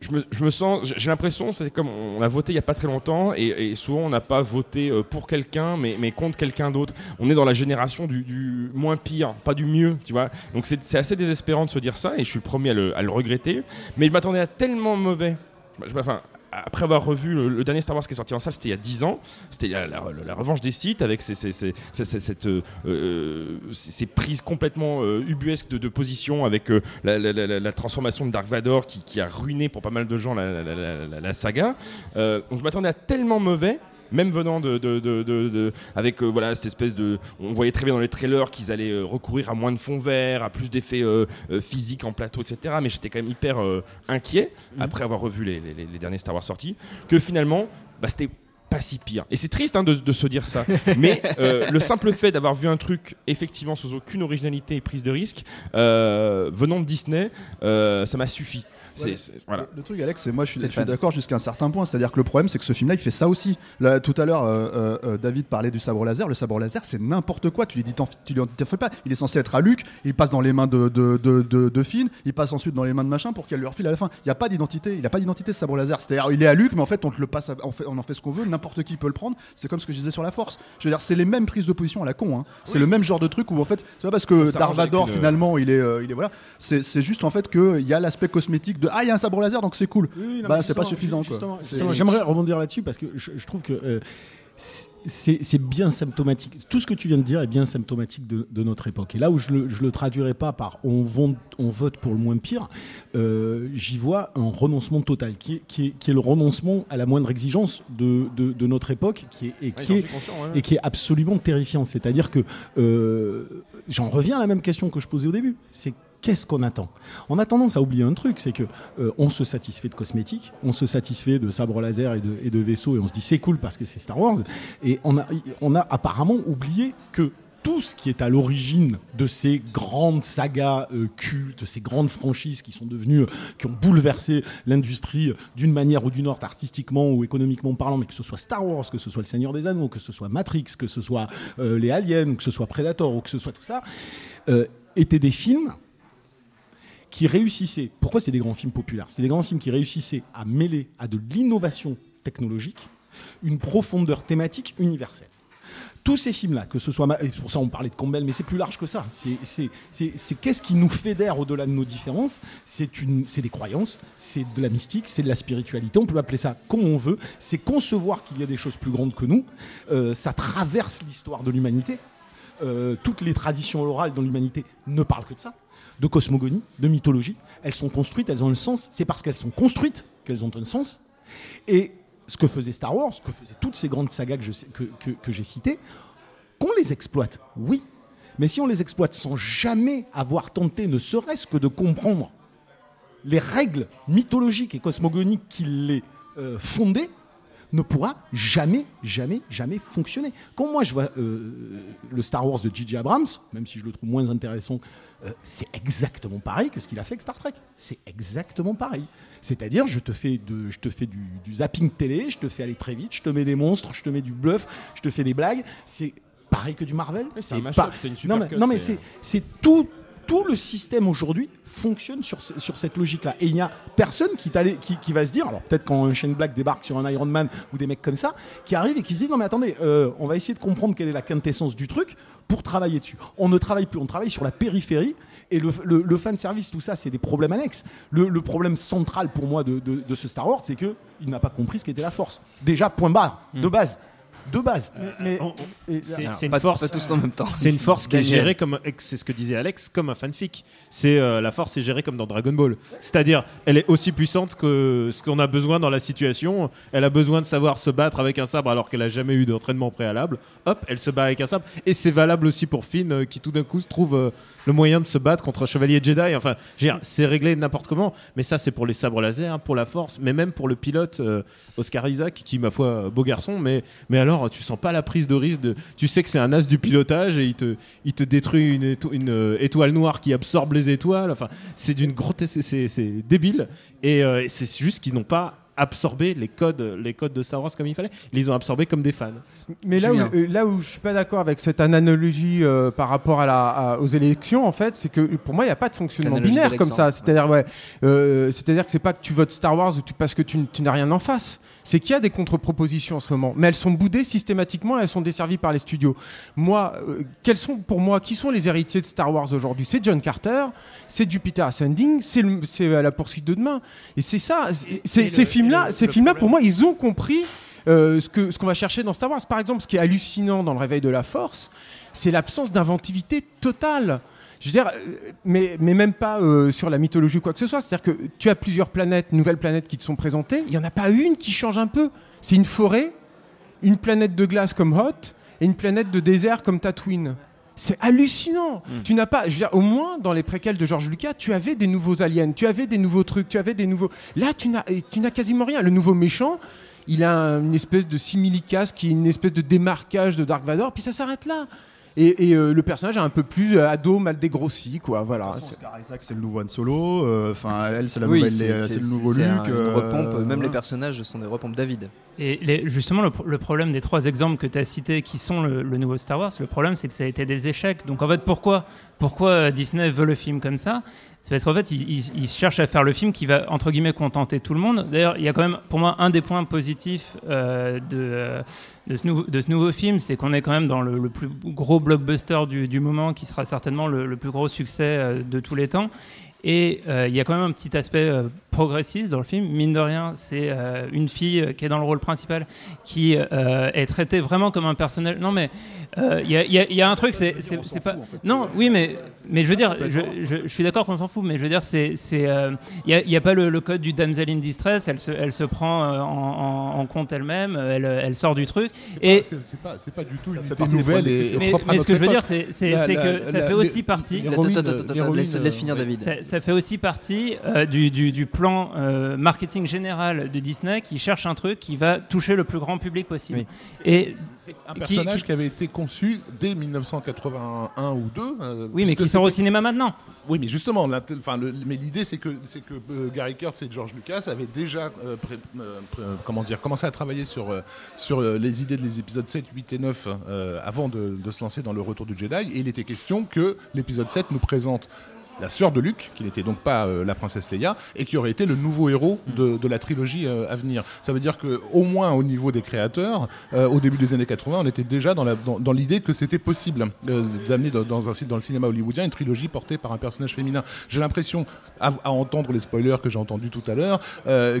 je me, sens, j'ai l'impression, c'est comme on a voté il y a pas très longtemps et, souvent on n'a pas voté euh, pour quelqu'un mais, contre quelqu'un d'autre. On est dans la génération du, moins pire, pas du mieux, tu vois. Donc c'est assez désespérant de se dire ça et je suis le premier à le, regretter. Mais je m'attendais à tellement mauvais. Je- Enfin, après avoir revu le, dernier Star Wars qui est sorti en salle, c'était il y a 10 ans. C'était la, revanche des sites avec euh, euh, ces- prises complètement euh, ubuesques de, position avec la, transformation de Dark Vador qui, a ruiné pour pas mal de gens la, saga. Donc je m'attendais à tellement mauvais. Même venant de, de- de- de- avec euh, voilà cette espèce de, on voyait très bien dans les trailers qu'ils allaient euh, recourir à moins de fond vert, à plus d'effets euh, physiques en plateau, etc. Mais j'étais quand même hyper inquiet après avoir revu les, les- les derniers Star Wars sortis, que finalement, bah, c'était pas si pire. Et c'est triste hein, de, de se dire ça. Mais euh, le simple fait d'avoir vu un truc effectivement sans aucune originalité et prise de risque, euh, venant de Disney, euh, ça m'a suffi. Voilà. Le, le truc, Alex, c'est moi, je suis, d'accord jusqu'à un certain point. C'est-à-dire que le problème, c'est que ce film-là, il fait ça aussi. Là, tout à l'heure, euh, euh, euh, David parlait du sabre laser. Le sabre laser, c'est n'importe quoi. Tu lui dis, tu lui fais pas. Il est censé être à Luke. Il passe dans les mains de, de, de, de, de Finn. Il passe ensuite dans les mains de machin pour qu'elle lui refile à la fin. Il n'y a pas d'identité. Il n'a pas d'identité, ce sabre laser. C'est-à-dire, il est à Luke, mais en fait, on te le passe. à- on, fait, on en fait ce qu'on veut. N'importe qui peut le prendre. C'est comme ce que je disais sur la force. Je veux dire, c'est les mêmes prises de position à la con. hein. C'est le même genre de truc où, en fait, c'est pas parce que Darvador, finalement, il est, euh, il est voilà. C'est c'est juste en fait qu'il y a l'aspect cosmétique de ah, il y a un sabre laser, donc c'est cool. Oui, non, bah, c'est pas suffisant. justement, J'aimerais rebondir là-dessus parce que je, je trouve que euh, c'est bien symptomatique. Tout ce que tu viens de dire est bien symptomatique de, de notre époque. Et là où je le, je le traduirai pas par on, vote- on vote pour le moins pire, euh, j'y vois un renoncement total qui est, qui, est, qui est le renoncement à la moindre exigence de, de, de notre époque qui est, et, qui ouais. et qui est absolument terrifiant. C'est-à-dire que euh, j'en reviens à la même question que je posais au début. C'est qu'est-ce qu'on attend? On a tendance à oublier un truc, c'est que euh, on se satisfait de cosmétiques, on se satisfait de sabres laser et de, vaisseaux, et on se dit c'est cool parce que c'est Star Wars. Et on a, apparemment oublié que tout ce qui est à l'origine de ces grandes sagas euh, cultes, ces grandes franchises qui sont devenues, euh, qui ont bouleversé l'industrie euh, d'une manière ou d'une autre, artistiquement ou économiquement parlant, mais que ce soit Star Wars, que ce soit Le Seigneur des Anneaux, que ce soit Matrix, que ce soit les Aliens, que ce soit Predator ou que ce soit tout ça, étaient des films qui réussissaient. Pourquoi c'est des grands films populaires? C'est des grands films qui réussissaient à mêler à de l'innovation technologique une profondeur thématique universelle. Tous ces films-là, que ce soit. et Pour ça, on parlait de Campbell, mais c'est plus large que ça. C'est- qu'est-ce qui nous fédère au-delà de nos différences? C'est des croyances, c'est de la mystique, c'est de la spiritualité. On peut appeler ça comme on veut. C'est concevoir qu'il y a des choses plus grandes que nous. Euh, ça traverse l'histoire de l'humanité. Euh, toutes les traditions orales dans l'humanité ne parlent que de ça, de cosmogonie, de mythologie. Elles sont construites, elles ont un sens. C'est parce qu'elles sont construites qu'elles ont un sens. Et ce que faisait Star Wars, ce que faisaient toutes ces grandes sagas que, j'ai citées, qu'on les exploite, oui. Mais si on les exploite sans jamais avoir tenté, ne serait-ce que de comprendre les règles mythologiques et cosmogoniques qui les euh, fondaient, ne pourra jamais, jamais, jamais fonctionner. Quand moi je vois euh, le Star Wars de J.J. Abrams, même si je le trouve moins intéressant, euh, c'est exactement pareil que ce qu'il a fait avec Star Trek. C'est exactement pareil. C'est-à-dire, je te fais, de, je te fais du, du zapping télé, je te fais aller très vite, je te mets des monstres, je te mets du bluff, je te fais des blagues. C'est pareil que du Marvel. c'est pas- une non, mais, non, c'est tout. Tout le système aujourd'hui fonctionne sur, ce- sur cette logique-là. Et il n'y a personne qui, qui, qui va se dire, alors peut-être quand un Shane Black débarque sur un Iron Man ou des mecs comme ça, qui arrivent et qui se disent, non mais attendez, euh, on va essayer de comprendre quelle est la quintessence du truc pour travailler dessus. On ne travaille plus, on travaille sur la périphérie. Et le, le, le fan service, tout ça, c'est des problèmes annexes. Le, le problème central pour moi de, de- de ce Star Wars, c'est qu'il n'a pas compris ce qu'était la force. Déjà, point barre, de base. De base. Mais, C'est Alors, c'est une pas- force. pas tous en même temps. C'est une force qui est gérée comme, c'est ce que disait Alex, comme un fanfic. C'est euh, la force est gérée comme dans Dragon Ball. C'est-à-dire, elle est aussi puissante que ce qu'on a besoin dans la situation. Elle a besoin de savoir se battre avec un sabre alors qu'elle a jamais eu d'entraînement préalable. Hop, elle se bat avec un sabre. Et c'est valable aussi pour Finn euh, qui tout d'un coup se trouve euh, le moyen de se battre contre un chevalier Jedi. Enfin, je veux dire, c'est réglé n'importe comment. Mais ça, c'est pour les sabres laser, pour la force, mais même pour le pilote euh, Oscar Isaac, qui ma foi euh, beau garçon. Mais mais alors, tu sens pas la prise de risque. De, tu sais que c'est un as du pilotage et il te il te détruit une, éto- une euh, étoile noire qui absorbe les étoiles. Enfin, c'est d'une grotesque, c'est- débile. Et euh, et c'est juste qu'ils n'ont pas absorbé les codes, les codes de Star Wars comme il fallait. Ils les ont absorbés comme des fans. Mais là où, Julien. euh, là où je suis pas d'accord avec cette analogie euh, par rapport à la, à- aux élections, en fait, c'est que pour moi, il n'y a pas de fonctionnement Analogie binaire comme ça. C'est-à-dire, ouais, euh, c'est-à-dire que c'est pas que tu votes Star Wars ou tu, parce que tu, tu n'as rien en face. C'est qu'il y a des contre-propositions en ce moment, mais elles sont boudées systématiquement, elles sont desservies par les studios. Moi, euh, quels sont pour moi, qui sont les héritiers de Star Wars aujourd'hui? C'est John Carter, c'est Jupiter Ascending, c'est la poursuite de demain. Et c'est ça. et ces films-là, et ces films-là, pour moi, ils ont compris euh, ce que ce qu'on va chercher dans Star Wars. Par exemple, ce qui est hallucinant dans le Réveil de la Force, c'est l'absence d'inventivité totale. Je veux dire, euh, mais, mais même pas euh, sur la mythologie ou quoi que ce soit. C'est-à-dire que tu as plusieurs planètes, nouvelles planètes qui te sont présentées. Il n'y en a pas une qui change un peu. C'est une forêt, une planète de glace comme Hot et une planète de désert comme Tatooine. C'est hallucinant. Tu n'as pas, je veux dire, au moins dans les préquels de George Lucas, tu avais des nouveaux aliens, tu avais des nouveaux trucs, tu avais des nouveaux. Là, tu n'as, tu n'as quasiment rien. Le nouveau méchant, il a un- une espèce de similicas qui est une espèce de démarquage de Dark Vador, puis ça s'arrête là. Et, et, euh, le personnage est un peu plus euh, ado, mal dégrossi, quoi. Voilà. Façon, C'est- Oscar Isaac, c'est le nouveau Han Solo. euh, Enfin, elle, c'est la Oui, nouvelle. c'est- le nouveau Luke. un- une euh, repompe, même voilà. les personnages sont des repompes David. Et les- justement, le, pro- le problème des trois exemples que tu as cités qui sont le, le nouveau Star Wars, le problème c'est que ça a été des échecs. Donc en fait, pourquoi, pourquoi Disney veut le film comme ça? C'est parce qu'en fait, il, cherchent à faire le film qui va, entre guillemets, contenter tout le monde. D'ailleurs, il y a quand même, pour moi, un des points positifs euh, de, ce nouveau, film, c'est qu'on est quand même dans le, plus gros blockbuster du, moment, qui sera certainement le, le plus gros succès euh, de tous les temps. Et euh, il y a quand même un petit aspect euh, progressiste dans le film. Mine de rien, c'est euh, une fille qui est dans le rôle principal qui euh, est traitée vraiment comme un personnage. Non, mais euh, il y, a- y y un truc, c'est pas. Non, oui, mais, mais je veux dire, je, je- je suis d'accord qu'on s'en fout, mais je veux dire, c'est. euh, Il n'y a, il y a pas le, le code du damsel in distress, elle se, elle se prend en, en- en compte elle-même, elle, elle sort du truc. Et. C'est pas, du tout une nouvelle et, et Mais, mais ce que je veux dire, c'est que ça fait aussi partie. laisse- finir. David. Ça, ça fait aussi partie euh, du, du- du plan euh, marketing général de Disney qui cherche un truc qui va toucher le plus grand public possible. Oui. Et Un qui- personnage qui- qui, avait été conçu dès 1981 ou 2. euh, Oui, mais puisque qui sort au cinéma maintenant. Oui, mais justement, le- mais l'idée c'est que c'est que euh, Gary Kurtz et George Lucas avaient déjà euh, pré- euh, pré- euh, comment dire commencé à travailler sur euh, sur euh, les idées des épisodes 7, 8 et 9 euh, avant de, de se lancer dans le Retour du Jedi. Et il était question que l'épisode 7 nous présente la sœur de Luke, qui n'était donc pas euh, la princesse Leia, et qui aurait été le nouveau héros de, de la trilogie euh, à venir. Ça veut dire que, au moins au niveau des créateurs, euh, au début des années 80, on était déjà dans la- dans, dans l'idée que c'était possible d'amener dans, dans un, dans le cinéma hollywoodien une trilogie portée par un personnage féminin. J'ai l'impression, à, à entendre les spoilers que j'ai entendus tout à l'heure,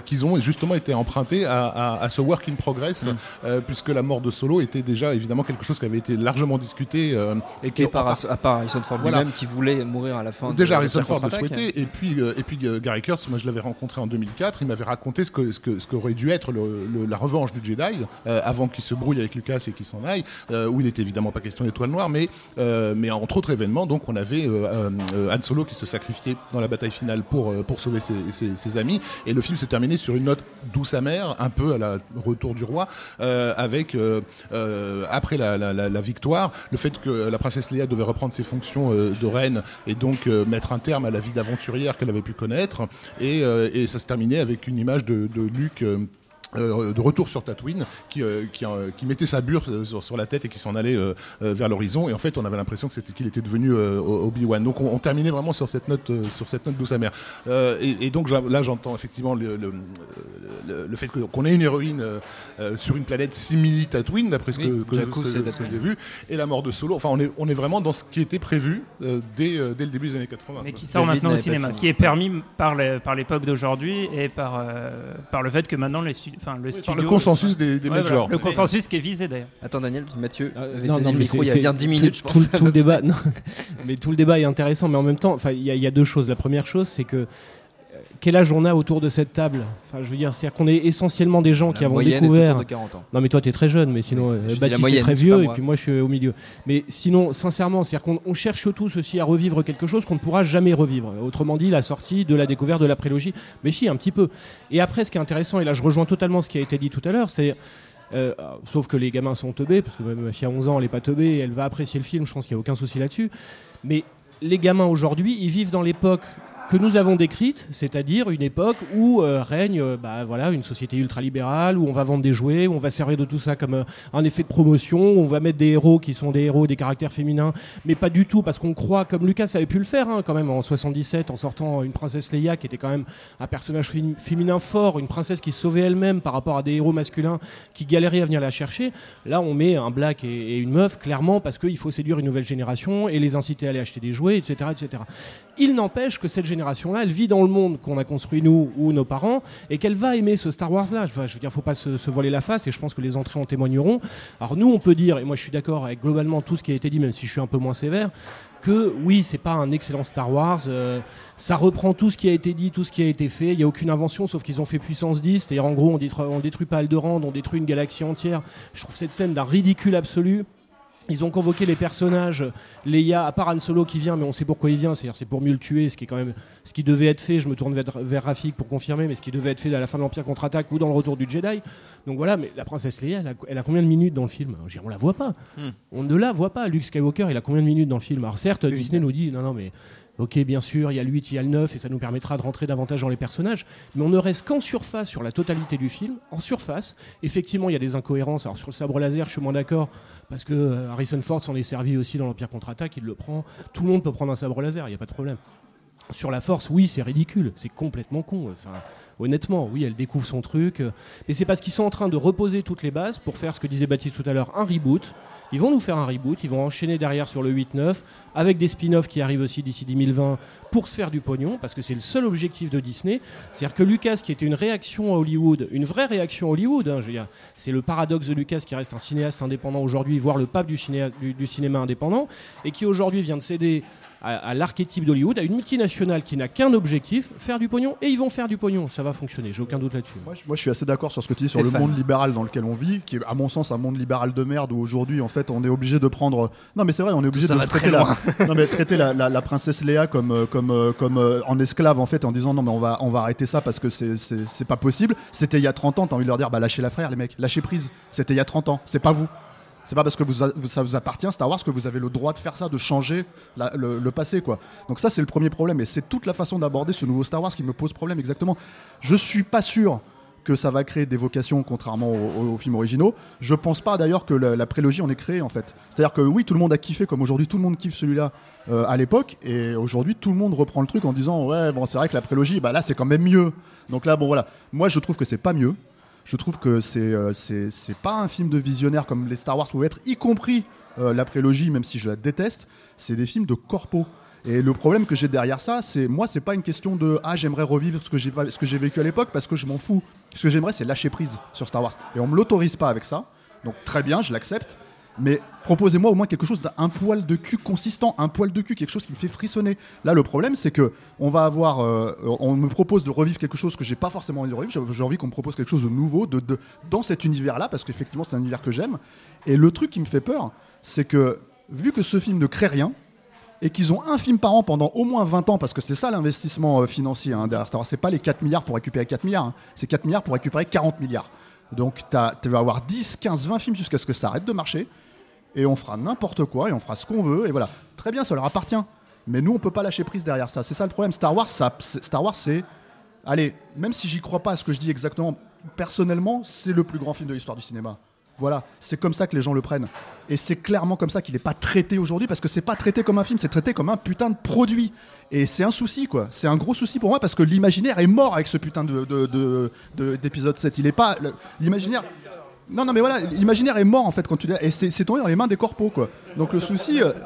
qu'ils ont justement été empruntés à, à- à ce work in progress, euh, puisque la mort de Solo était déjà évidemment quelque chose qui avait été largement discuté et qui Et par, à part Harrison Ford Voilà. lui-même qui voulait mourir à la fin. Déjà, de Harrison Ford le souhaitait, et puis, euh, et puis euh, Gary Kurtz, moi je l'avais rencontré en 2004, il m'avait raconté ce que ce que ce qu'aurait dû être le- le- la revanche du Jedi euh, avant qu'il se brouille avec Lucas et qu'il s'en aille, euh, où il n'était évidemment pas question d'étoile noire, mais euh, mais entre autres événements, donc on avait Han Solo qui se sacrifiait dans la bataille finale pour pour sauver ses, ses- ses amis, et le film se terminait sur une note douce amère, un peu à la retour du roi, avec après la, la- la- la victoire, le fait que la princesse Leia devait reprendre ses fonctions de reine et donc un terme à la vie d'aventurière qu'elle avait pu connaître, et, euh, ça se terminait avec une image de, de Luke. Euh, de retour sur Tatooine, qui, euh, qui, euh, qui mettait sa bure sur, sur la tête et qui s'en allait vers l'horizon. Et en fait, on avait l'impression que c'était qu'il était devenu euh, Obi Wan. Donc, on, on terminait vraiment sur cette note, euh, sur cette note douce amère. Euh, et, et donc là, j'entends effectivement le, le, le- le fait qu'on ait une héroïne sur une planète simili Tatooine, d'après ce, Oui, que, ce que- que j'ai vu, et la mort de Solo. Enfin, on est, on est vraiment dans ce qui était prévu euh, dès, euh, dès le début des années 80. Mais qui sort David maintenant au cinéma, qui est permis par l'époque d'aujourd'hui et par, euh, par le fait que maintenant les stu- enfin, le Par studio. le consensus des, des Ouais, majors. voilà, le consensus qui est visé d'ailleurs. Attends, Daniel, Mathieu avait Euh, Non, saisi non, le micro il y a bien 10 tout- minutes, je tout, pense. tout le débat, non, mais tout le débat est intéressant, mais en même temps, enfin, il y, a- il y a deux choses. La première chose, c'est que euh, quel âge on a autour de cette table Enfin, je veux dire, c'est-à-dire qu'on est essentiellement des gens qui avons découvert. de 40 ans. Non, mais toi, tu es très jeune, mais sinon, euh, Baptiste est très vieux, et puis moi, je suis au milieu. Mais sinon, sincèrement, c'est-à-dire qu'on on cherche tous aussi à revivre quelque chose qu'on ne pourra jamais revivre. Autrement dit, la sortie de la découverte de la prélogie. Mais si, un petit peu. Et après, ce qui est intéressant, et là, je rejoins totalement ce qui a été dit tout à l'heure, c'est. euh, sauf que les gamins sont teubés, parce que même ma fille a 11 ans, elle n'est pas teubée, elle va apprécier le film, je pense qu'il n'y a aucun souci là-dessus. Mais les gamins aujourd'hui, ils vivent dans l'époque que nous avons décrite, c'est-à-dire une époque où euh, règne euh, bah, voilà, une société ultralibérale, où on va vendre des jouets, où on va servir de tout ça comme euh, un effet de promotion, où on va mettre des héros qui sont des héros, des caractères féminins, mais pas du tout, parce qu'on croit, comme Lucas avait pu le faire hein, quand même en 77, en sortant une princesse Leia, qui était quand même un personnage fé- féminin fort, une princesse qui sauvait elle-même par rapport à des héros masculins qui galéraient à venir la chercher. Là, on met un black et, une meuf, clairement, parce qu'il faut séduire une nouvelle génération et les inciter à aller acheter des jouets, etc. etc. Il n'empêche que cette elle vit dans le monde qu'on a construit nous ou nos parents et qu'elle va aimer ce Star Wars-là. Je, veux- dire, faut pas se, voiler la face et je pense que les entrées en témoigneront. Alors nous, on peut dire, et moi je suis d'accord avec globalement tout ce qui a été dit, même si je suis un peu moins sévère, que oui, c'est pas un excellent Star Wars. euh, ça reprend tout ce qui a été dit, tout ce qui a été fait. Il y a aucune invention, sauf qu'ils ont fait puissance 10. C'est-à-dire, en gros, on détruit, détruit pas Alderaan, on détruit une galaxie entière. Je trouve cette scène d'un ridicule absolu. Ils ont convoqué les personnages, Leia, à part Han Solo qui vient, mais on sait pourquoi il vient, c'est-à-dire c'est pour mieux le tuer, ce qui est quand même ce qui devait être fait. Je me tourne vers, vers Rafik pour confirmer, mais ce qui devait être fait à la fin de l'Empire contre-attaque ou dans le retour du Jedi. Donc voilà, mais la princesse Leia, elle a, elle a combien de minutes dans le film? Dire, On la voit pas. Hmm. On ne la voit pas. Luke Skywalker, il a combien de minutes dans le film? Alors certes, Disney nous dit non, non, mais Ok, bien sûr, il y a le 8, il y a le 9, et ça nous permettra de rentrer davantage dans les personnages, mais on ne reste qu'en surface sur la totalité du film. En surface, effectivement, il y a des incohérences. Alors sur le sabre laser, je suis moins d'accord, parce que euh, Harrison Ford s'en est servi aussi dans l'Empire contre-attaque, il le prend. Tout le monde peut prendre un sabre laser, il n'y a pas de problème. Sur la force, oui, c'est ridicule, c'est complètement con. Enfin, honnêtement, oui, elle découvre son truc, euh, mais c'est parce qu'ils sont en train de reposer toutes les bases pour faire ce que disait Baptiste tout à l'heure, un reboot. Ils vont nous faire un reboot, ils vont enchaîner derrière sur le 8-9, avec des spin-offs qui arrivent aussi d'ici 2020 pour se faire du pognon, parce que c'est le seul objectif de Disney. C'est-à-dire que Lucas, qui était une réaction à Hollywood, une vraie réaction à Hollywood, hein, c'est le paradoxe de Lucas qui reste un cinéaste indépendant aujourd'hui, voire le pape du- du cinéma indépendant, et qui aujourd'hui vient de céder à, à l'archétype d'Hollywood, à une multinationale qui n'a qu'un objectif, faire du pognon, et ils vont faire du pognon. Ça va fonctionner, j'ai aucun doute là-dessus. Moi, je- moi, je suis assez d'accord sur ce que tu dis sur le monde libéral dans lequel on vit, qui est à mon sens un monde libéral de merde où aujourd'hui en fait on est obligé de prendre. Non mais c'est vrai, on est obligé de traiter la... non mais traiter la, la- la princesse Léa comme euh, comme euh, comme euh, en esclave en fait en disant non mais on va on va arrêter ça parce que c'est c'est c'est pas possible. C'était il y a 30 ans, t'as envie de leur dire bah lâchez la frère les mecs, lâchez prise. C'était il y a 30 ans, c'est pas vous. C'est pas parce que ça vous appartient Star Wars que vous avez le droit de faire ça, de changer le, passé quoi. Donc ça c'est le premier problème et c'est toute la façon d'aborder ce nouveau Star Wars qui me pose problème exactement. Je suis pas sûr que ça va créer des vocations contrairement aux, aux films originaux. Je pense pas d'ailleurs que la, la prélogie en est créée en fait. C'est-à-dire que oui, tout le monde a kiffé comme aujourd'hui tout le monde kiffe celui-là euh, à l'époque et aujourd'hui tout le monde reprend le truc en disant ouais bon c'est vrai que la prélogie bah là c'est quand même mieux. Donc là bon voilà, moi je trouve que c'est pas mieux. Je trouve que euh, c'est c'est pas un film de visionnaire comme les Star Wars pouvaient être, y compris euh, la prélogie, même si je la déteste. C'est des films de corpo. Et le problème que j'ai derrière ça, c'est moi, c'est pas une question de ah j'aimerais revivre ce que j'ai ce que j'ai vécu à l'époque parce que je m'en fous. Ce que j'aimerais, c'est lâcher prise sur Star Wars. Et on me l'autorise pas avec ça. Donc très bien, je l'accepte. Mais proposez-moi au moins quelque chose d'un poil de cul consistant, un poil de cul, quelque chose qui me fait frissonner. Là, le problème, c'est que on va avoir, euh, on me propose de revivre quelque chose que j'ai pas forcément envie de revivre. J'ai- envie qu'on me propose quelque chose de nouveau, de, dans cet univers-là, parce qu'effectivement, c'est un univers que j'aime. Et le truc qui me fait peur, c'est que vu que ce film ne crée rien, et qu'ils ont un film par an pendant au moins 20 ans, parce que c'est ça l'investissement euh, financier hein, derrière Star Wars. C'est pas les 4 milliards pour récupérer 4 milliards, hein. c'est 4 milliards pour récupérer 40 milliards. Donc tu vas avoir 10, 15, 20 films jusqu'à ce que ça arrête de marcher, et on fera n'importe quoi, et on fera ce qu'on veut, et voilà. Très bien, ça leur appartient. Mais nous, on peut pas lâcher prise derrière ça. C'est ça le problème. Star Wars, ça, Star Wars, c'est. Allez, même si j'y crois pas à ce que je dis exactement, personnellement, c'est le plus grand film de l'histoire du cinéma. Voilà, c'est comme ça que les gens le prennent. Et c'est clairement comme ça qu'il n'est pas traité aujourd'hui, parce que c'est pas traité comme un film, c'est traité comme un putain de produit. Et c'est un souci, quoi. C'est un gros souci pour moi, parce que l'imaginaire est mort avec ce putain de, de- de- de- d'épisode 7. Il est pas. L'imaginaire. Non, non, mais voilà, l'imaginaire est mort en fait quand tu. Et c'est, c'est tombé dans les mains des corpos, quoi. Donc le souci. Attends,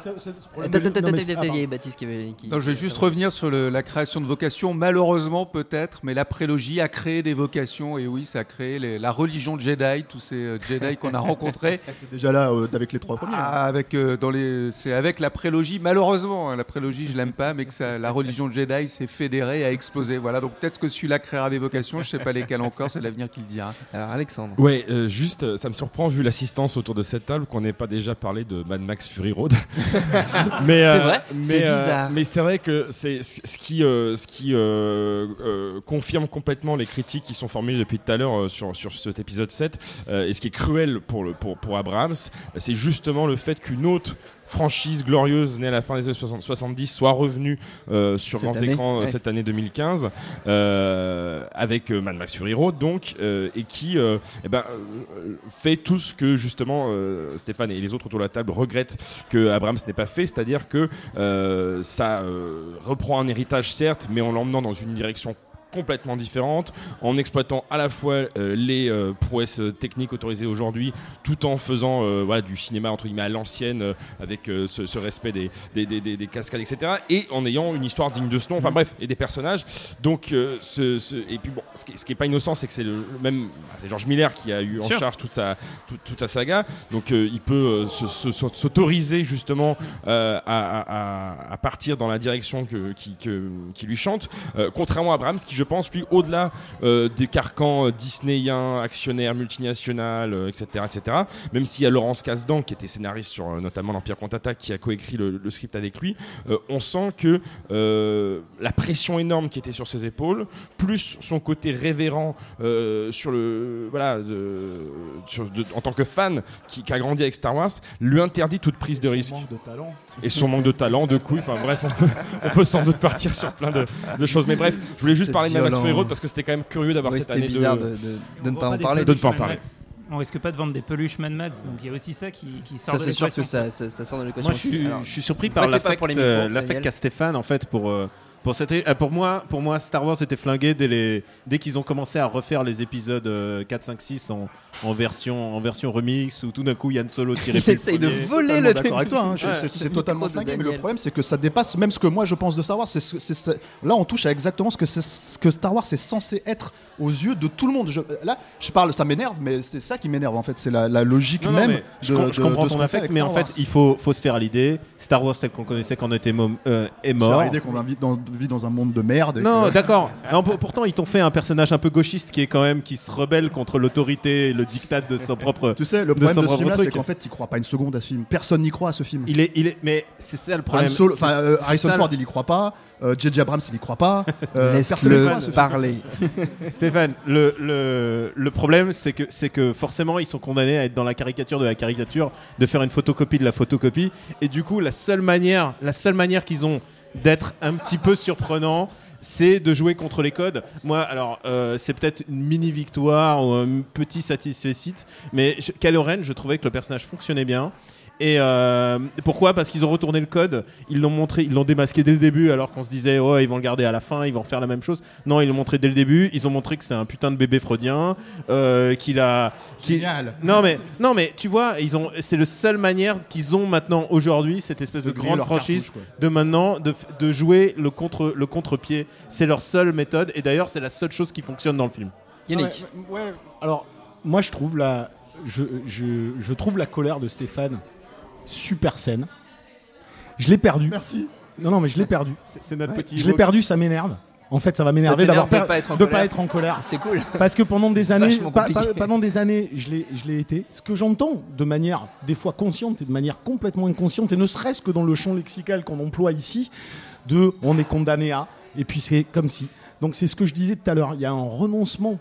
attends, attends, attends, il y a Baptiste qui avait. qui- Non, je vais juste revenir sur la création de vocations. Malheureusement, peut-être, mais la prélogie a créé des vocations. Et oui, ça a créé la religion de Jedi, tous ces euh, Jedi qu'on a rencontrés. déjà là euh, avec les trois premiers. Ah, avec, euh, dans les, c'est avec la prélogie, malheureusement, hein, la prélogie, je l'aime pas, mais que la religion de Jedi s'est fédérée, a explosé. Voilà, donc peut-être que celui-là créera des vocations, je sais pas lesquelles encore, c'est l'avenir qui le dira. Alors, Alexandre. Ouais, juste, ça me surprend vu l'assistance autour de cette table qu'on n'ait pas déjà parlé de Mad Max Fury Road. mais C'est vrai, mais, c'est euh, bizarre. mais c'est vrai que c'est ce qui, euh, ce qui euh, euh, confirme complètement les critiques qui sont formulées depuis tout à l'heure euh, sur, sur cet épisode 7 euh, et ce qui est cruel pour, le, pour, pour Abrams, c'est justement le fait qu'une autre franchise glorieuse née à la fin des années 60 70 soit revenue euh, sur Cette grand année, écran euh, ouais. cette année 2015 euh, avec Mad Max Fury Road donc et qui eh ben, fait tout ce que justement Stéphane et les autres autour de la table regrettent que Abrams n'ait pas fait c'est-à-dire que ça reprend un héritage certes mais en l'emmenant dans une direction complètement différente, en exploitant à la fois euh, les euh, prouesses euh, techniques autorisées aujourd'hui, tout en faisant euh, voilà, du cinéma entre guillemets à l'ancienne, avec ce, ce respect des, des, des- des- des cascades, etc. Et en ayant une histoire digne de ce nom, enfin bref, et des personnages. Donc, ce, ce- et puis bon, ce qui, ce qui est pas innocent, c'est que c'est le, même, bah, c'est George Miller qui a eu en charge toute sa, toute, toute sa saga. Donc, il peut se- se- se- s'autoriser justement à, à- partir dans la direction que, qui, que- qui lui chante. Contrairement à Abrams, qui je pense, lui, au-delà euh, des carcans euh, disneyiens, actionnaires, multinationales, euh, etc., etc., même s'il y a Laurence Kasdan, qui était scénariste sur notamment l'Empire contre-attaque, qui a coécrit le, le script avec lui, on sent que la pression énorme qui était sur ses épaules, plus son côté révérend euh, sur le voilà de- sur- de- en tant que fan qui, qui a grandi avec Star Wars, lui interdit toute prise de risque. manque de talent. Et son manque de talent, de couilles, enfin bref, on peut, on peut sans doute partir sur plein de, de choses. Mais bref, je voulais juste parler de Mad Max Fury Road parce que c'était quand même curieux d'avoir Oui, cette année bizarre de... de, de- de ne pas en parler. de ne pas en parler. On risque pas de vendre des peluches Mad Max, donc il y a aussi ça qui, qui sort Ça, de c'est sûr l'équation. que ça, ça, ça sort de l'équation. Moi, je suis, aussi. Alors, je suis surpris par l'affect euh, qu'a Stéphane, en fait, pour, euh, Pour, cette- euh, pour, moi, pour moi, Star Wars était flingué dès, les, dès qu'ils ont commencé à refaire les épisodes euh, 4, 5, 6 en, en, version, en version remix où tout d'un coup Yann Solo tirait plus essaye de voler le d'accord avec toi, hein, Ouais. c'est- totalement de flingué, mais le problème c'est que ça dépasse même ce que moi je pense de Star Wars. Là, on touche à exactement ce que, c'est- ce que Star Wars est censé être aux yeux de tout le monde. Je- là, je parle, ça m'énerve, mais c'est ça qui m'énerve en fait, c'est la, la logique Non, non, même. mais je, de- je de- comprends de ce ton affect, mais Star en Wars. fait, il faut, faut se faire à l'idée. Star Wars tel qu'on connaissait quand on était mom- euh, est mort. dans, vit dans un monde de merde. et Non, que- d'accord. Pour- pourtant, ils t'ont fait un personnage un peu gauchiste qui est quand même qui se rebelle contre l'autorité et le diktat de son propre. Tu sais, le de problème son de, ce propre film-là, c'est qu'en fait, tu crois pas une seconde à ce film. Personne n'y croit à ce film. Il est, il est, mais c'est ça le problème. Solo- euh, Harrison ça le- Ford, il y croit pas. Euh, J.J. Abrams, il y croit pas. Euh, personne n'y Laisse-le croit à ce film. parler. Stéphane, le, le, le problème, c'est que, c'est que forcément, ils sont condamnés à être dans la caricature de la caricature, de faire une photocopie de la photocopie. Et du coup, la seule manière, la seule manière qu'ils ont d'être un petit peu surprenants, c'est de jouer contre les codes. Moi, alors, euh, c'est peut-être une mini victoire ou un petit satisfait mais Kylo je trouvais que le personnage fonctionnait bien. Et euh, pourquoi? Parce qu'ils ont retourné le code, ils l'ont montré, ils l'ont démasqué dès le début, alors qu'on se disait oh ils vont le garder à la fin, ils vont refaire la même chose. Non, ils l'ont montré dès le début. Ils ont montré que c'est un putain de bébé freudien, euh, qu'il a. Génial. Non mais non mais tu vois, ils ont. C'est le seule manière qu'ils ont maintenant aujourd'hui cette espèce de, grande franchise de maintenant de, jouer le contre le contre-pied. C'est leur seule méthode et d'ailleurs c'est la seule chose qui fonctionne dans le film. Yannick. Ouais, ouais, alors, moi, je trouve la, je, je, je trouve la colère de Stéphane super saine. Je l'ai perdu. Merci. Non, non, mais je l'ai perdu. C'est notre Ouais, petit. Je l'ai perdu, ça m'énerve. En fait, ça va m'énerver d'avoir de per- pas être en de colère. pas être en colère. C'est cool. Parce que pendant des années, pa- pa- pendant des années, je l'ai, je l'ai été. Ce que j'entends de manière des fois consciente et de manière complètement inconsciente, et ne serait-ce que dans le champ lexical qu'on emploie ici, de on est condamné à, et puis c'est comme si. Donc c'est ce que je disais tout à l'heure. Il y a un renoncement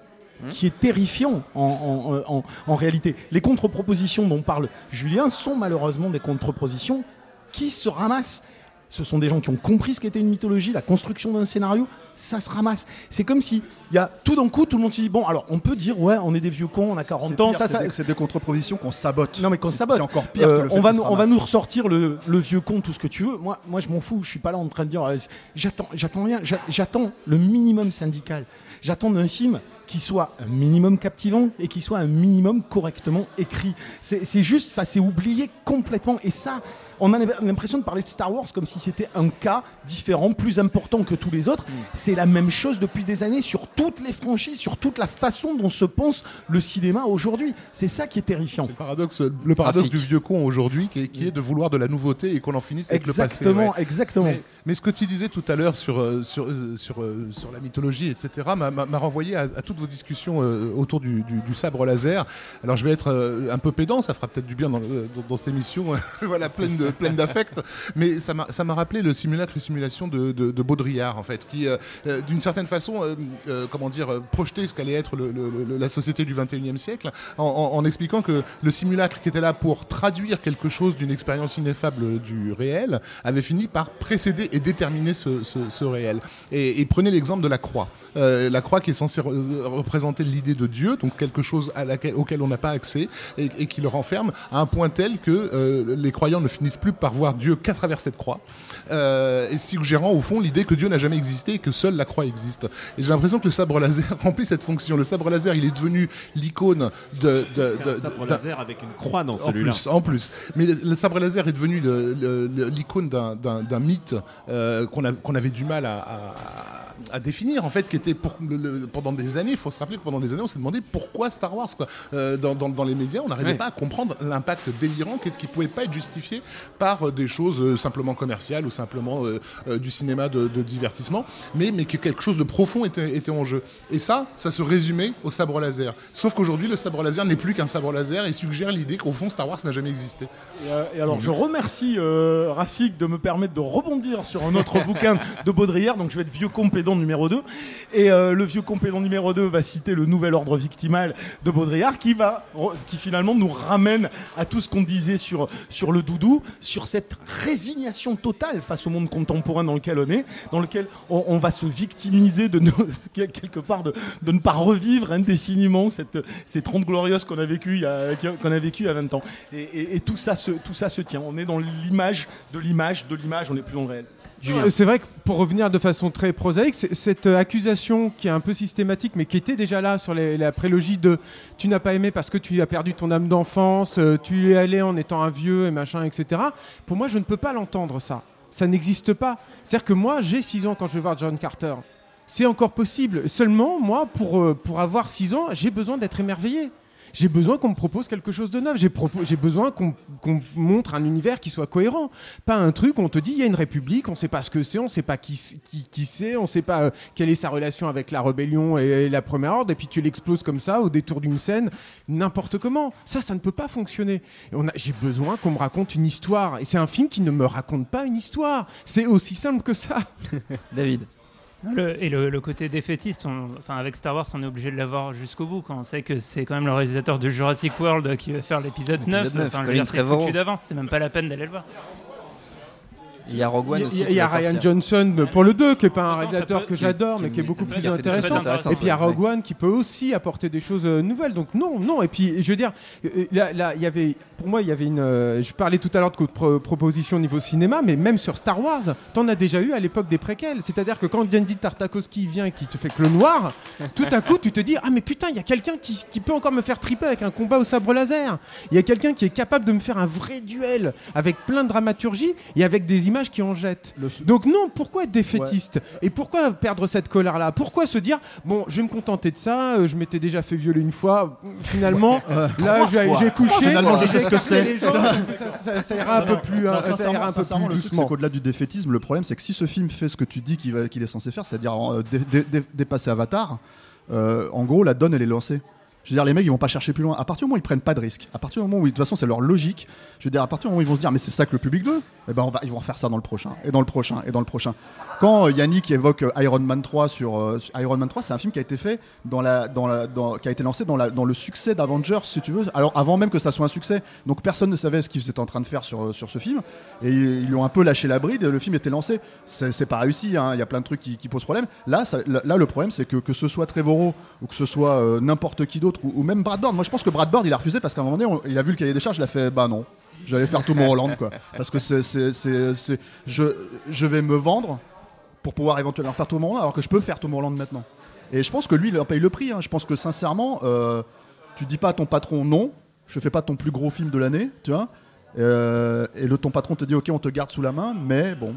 qui est terrifiant en, en- en- en réalité. Les contre-propositions dont parle Julien sont malheureusement des contre-propositions qui se ramassent. Ce sont des gens qui ont compris ce qu'était une mythologie, la construction d'un scénario, ça se ramasse. C'est comme si, il y a tout d'un coup, tout le monde se dit bon, alors on peut dire ouais, on est des vieux cons, on a 40 C'est ans, pire, ça, c'est ça. des- C'est des contre-propositions qu'on sabote. Non mais qu'on sabote. C'est encore pire Euh, que le fait on va nous, on va nous ressortir le, le vieux con, tout ce que tu veux. Moi, moi je m'en fous. Je suis pas là en train de dire euh, j'attends, j'attends rien. J'a- J'attends le minimum syndical. J'attends d'un film qui soit un minimum captivant et qui soit un minimum correctement écrit. C'est c'est juste, ça s'est oublié complètement. Et ça, on a l'impression de parler de Star Wars comme si c'était un cas différent, plus important que tous les autres. C'est la même chose depuis des années sur toutes les franchises, sur toute la façon dont se pense le cinéma aujourd'hui. C'est ça qui est terrifiant. Le paradoxe, le paradoxe Trafic. du vieux con aujourd'hui, qui, est- qui est de vouloir de la nouveauté et qu'on en finisse avec le passé. Exactement, ouais. exactement. Mais, mais ce que tu disais tout à l'heure sur, euh, sur, euh, sur, euh, sur la mythologie, etc., m'a- renvoyé à, à toutes vos discussions autour du, du- du sabre laser. Alors je vais être un peu pédant, ça fera peut-être du bien dans- dans cette émission, voilà, pleine de- pleine d'affect, mais ça m'a rappelé le simulacre et simulation de, de- Baudrillard, en fait, qui, euh, euh, d'une certaine façon, euh, comment dire, projetait ce qu'allait être la société du 21e siècle, en, expliquant que le simulacre qui était là pour traduire quelque chose d'une expérience ineffable du réel avait fini par précéder et déterminer ce, ce- réel. Et, prenez l'exemple de la croix. La croix qui est censée re- représenter l'idée de Dieu, donc quelque chose auquel on n'a pas accès, et, et qui le renferme à un point tel que les croyants ne finissent plus par voir Dieu qu'à travers cette croix, euh, et suggérant au fond l'idée que Dieu n'a jamais existé et que seule la croix existe. Et j'ai l'impression que le sabre laser remplit cette fonction. Le sabre laser, il est devenu l'icône de... de- C'est de- un sabre laser avec une croix dans en celui-là. plus, en plus. Mais le, le sabre laser est devenu l'icône d'un- mythe euh, qu'on avait du mal à, à- à définir, en fait, qui était pour, le- le- pendant des années, il faut se rappeler que pendant des années, on s'est demandé pourquoi Star Wars. Quoi. Euh, dans, dans- dans les médias, on n'arrivait Ouais. pas à comprendre l'impact délirant qui ne pouvait pas être justifié par euh, des choses euh, simplement commerciales ou simplement euh, du cinéma de, de divertissement, mais, mais que quelque chose de profond était, était en jeu. Et ça, ça se résumait au sabre laser. Sauf qu'aujourd'hui, le sabre laser n'est plus qu'un sabre laser et suggère l'idée qu'au fond, Star Wars n'a jamais existé. Et, euh, et alors, je remercie euh, Rafik de me permettre de rebondir sur un autre bouquin de Baudrillard. Donc, je vais être vieux compédant numéro 2. Et euh, le vieux compédant numéro 2 va citer le nouvel ordre victimal de Baudrillard qui, va, qui finalement nous ramène à tout ce qu'on disait sur, sur le doudou, sur cette résignation totale face au monde contemporain dans lequel on est, dans lequel on, va se victimiser de quelque part de, ne pas revivre indéfiniment cette, ces 30 glorieuses qu'on a vécues qu'on a a 20 ans. Et, et- et tout, ça se, tout ça se tient. On est dans l'image de l'image de l'image, on n'est plus dans le réel. Euh, C'est vrai que pour revenir de façon très prosaïque, cette euh, accusation qui est un peu systématique, mais qui était déjà là sur la prélogie de tu n'as pas aimé parce que tu as perdu ton âme d'enfance, euh, tu y es allé en étant un vieux et machin, etc. Pour moi, je ne peux pas l'entendre ça. Ça n'existe pas. C'est-à-dire que moi, j'ai 6 ans quand je vais voir John Carter. C'est encore possible. Seulement, moi, pour, pour avoir 6 ans, j'ai besoin d'être émerveillé. J'ai besoin qu'on me propose quelque chose de neuf. J'ai besoin qu'on montre un univers qui soit cohérent. Pas un truc où on te dit il y a une république, on sait pas ce que c'est, on sait pas qui, qui, qui c'est, on sait pas euh, quelle est sa relation avec la rébellion et, la première ordre, et puis tu l'exploses comme ça au détour d'une scène, n'importe comment. Ça, ça ne peut pas fonctionner. J'ai besoin qu'on me raconte une histoire. Et c'est un film qui ne me raconte pas une histoire. C'est aussi simple que ça. David. Le- et le, le côté défaitiste, on- enfin avec Star Wars, on est obligé de l'avoir jusqu'au bout quand on sait que c'est quand même le réalisateur de Jurassic World qui va faire l'épisode 9. L'épisode 9, Enfin, dire, c'est Trevorrow. foutu d'avance, c'est même pas la peine d'aller le voir. Il y a Rogue One aussi. il y a, Ryan sortir. Johnson pour le 2, qui est pas un réalisateur que j'adore, mais qui est beaucoup plus intéressant. Et puis il y a ouais. Rogue One qui peut aussi apporter des choses euh, nouvelles. Donc non, non. Et puis je veux dire, euh, là, il y avait, pour moi, il y avait une. euh, je parlais tout à l'heure de proposition au niveau cinéma, mais même sur Star Wars, t'en as déjà eu à l'époque des préquels. C'est-à-dire que quand Genndy Tartakovsky vient et qui te fait que le noir, tout à coup, tu te dis ah mais putain, il y a quelqu'un qui, qui peut encore me faire triper avec un combat au sabre laser. Il y a quelqu'un qui est capable de me faire un vrai duel avec plein de dramaturgie et avec des images qui en jettent. Donc non, pourquoi être défaitiste Et pourquoi perdre cette colère-là? Pourquoi se dire bon, je vais me contenter de ça euh, Je m'étais déjà fait violer une fois. Finalement, là, j'ai couché. Finalement, je sais ce que c'est. ça, ça- ça ira un peu plus, Non, hein, ça sincèrement, ira un peu sincèrement, plus le truc, doucement. c'est qu'au-delà du défaitisme, le problème, c'est que si ce film fait ce que tu dis qu'il qu'il est censé faire, c'est-à-dire euh, dé- dé- dé- dépasser Avatar, euh, en gros, la donne, elle est lancée. Je veux dire, les mecs, ils vont pas chercher plus loin. À partir du moment où ils prennent pas de risques, à partir du moment où, de toute façon, c'est leur logique, je veux dire, à partir du moment où ils vont se dire, mais c'est ça que le public veut, eh ben, ils vont refaire ça dans le prochain, et dans le prochain, et dans le prochain. Quand euh, Yannick évoque euh, Iron Man 3 sur, euh, sur- Iron Man 3, c'est un film qui a été fait qui a été lancé dans, le succès d'Avengers, si tu veux, alors avant même que ça soit un succès. Donc personne ne savait ce qu'ils étaient en train de faire sur, ce film, et ils ont un peu lâché la bride, le film était lancé. C'est pas réussi, hein, il y a plein de trucs qui, posent problème. Là, là, le problème, c'est que que ce soit Trevorrow, ou que ce soit n'importe qui d'autre, ou, ou même Brad Bird, moi je pense que Brad Bird, il a refusé parce qu'à un moment donné, on- il a vu le cahier des charges, il a fait, bah non. J'allais faire tout mon quoi. Parce que c'est, c'est, je, je vais me vendre pour pouvoir éventuellement faire Tom Holland alors que je peux faire Tom Holland maintenant. Et je pense que lui, il en paye le prix. hein. Je pense que sincèrement, euh, tu dis pas à ton patron non, je fais pas ton plus gros film de l'année, tu vois. Euh, et le ton patron te dit ok, on te garde sous la main, mais bon,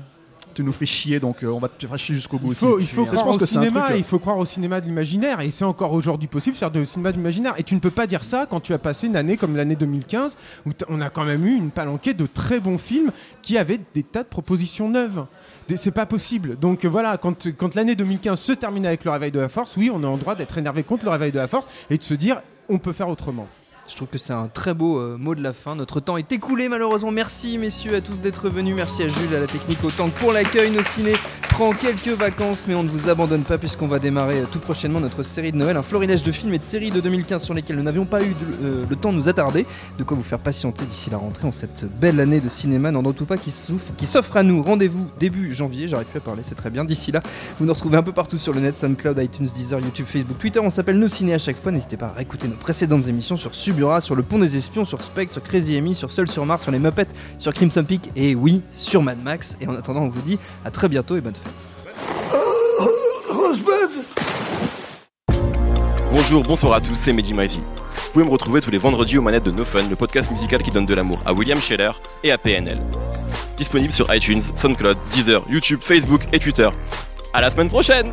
tu nous fais chier, donc euh, on va te faire chier jusqu'au bout. Il faut, aussi. il faut Ça, je croire au cinéma, truc, euh, il faut croire au cinéma de l'imaginaire, et c'est encore aujourd'hui possible de faire du cinéma de l'imaginaire. Et tu ne peux pas dire ça quand tu as passé une année comme l'année 2015, où on a quand même eu une palanquée de très bons films qui avaient des tas de propositions neuves. C'est pas possible. Donc euh, voilà, quand, quand l'année 2015 se termine avec le réveil de la force, oui, on est en droit d'être énervé contre le réveil de la force et de se dire on peut faire autrement. Je trouve que c'est un très beau euh, mot de la fin. Notre temps est écoulé malheureusement. Merci messieurs à tous d'être venus. Merci à Jules, à la technique, autant que pour l'accueil. Nos ciné prend quelques vacances, mais on ne vous abandonne pas puisqu'on va démarrer euh, tout prochainement notre série de Noël, un florilège de films et de séries de 2015 sur lesquels nous n'avions pas eu euh, le temps de nous attarder. De quoi vous faire patienter d'ici la rentrée en cette belle année de cinéma. N'en doutons pas qui s'offre à nous. Rendez-vous début janvier. J'arrive plus à parler, c'est très bien. D'ici là, vous nous retrouvez un peu partout sur le net, SoundCloud, iTunes, Deezer, YouTube, Facebook, Twitter. On s'appelle Nos Ciné à chaque fois. N'hésitez pas à réécouter nos précédentes émissions sur Subura, sur Le Pont des Espions, sur Spectre, sur Crazy Amy, sur Seul sur Mars, sur Les Muppets, sur Crimson Peak et oui, sur Mad Max. Et en attendant, on vous dit à très bientôt et bonne. Bonjour, bonsoir à tous, c'est Mehdi Maizy. Vous pouvez me retrouver tous les vendredis aux manettes de No Fun, le podcast musical qui donne de l'amour à William Scheller et à PNL. Disponible sur iTunes, SoundCloud, Deezer, YouTube, Facebook et Twitter. À la semaine prochaine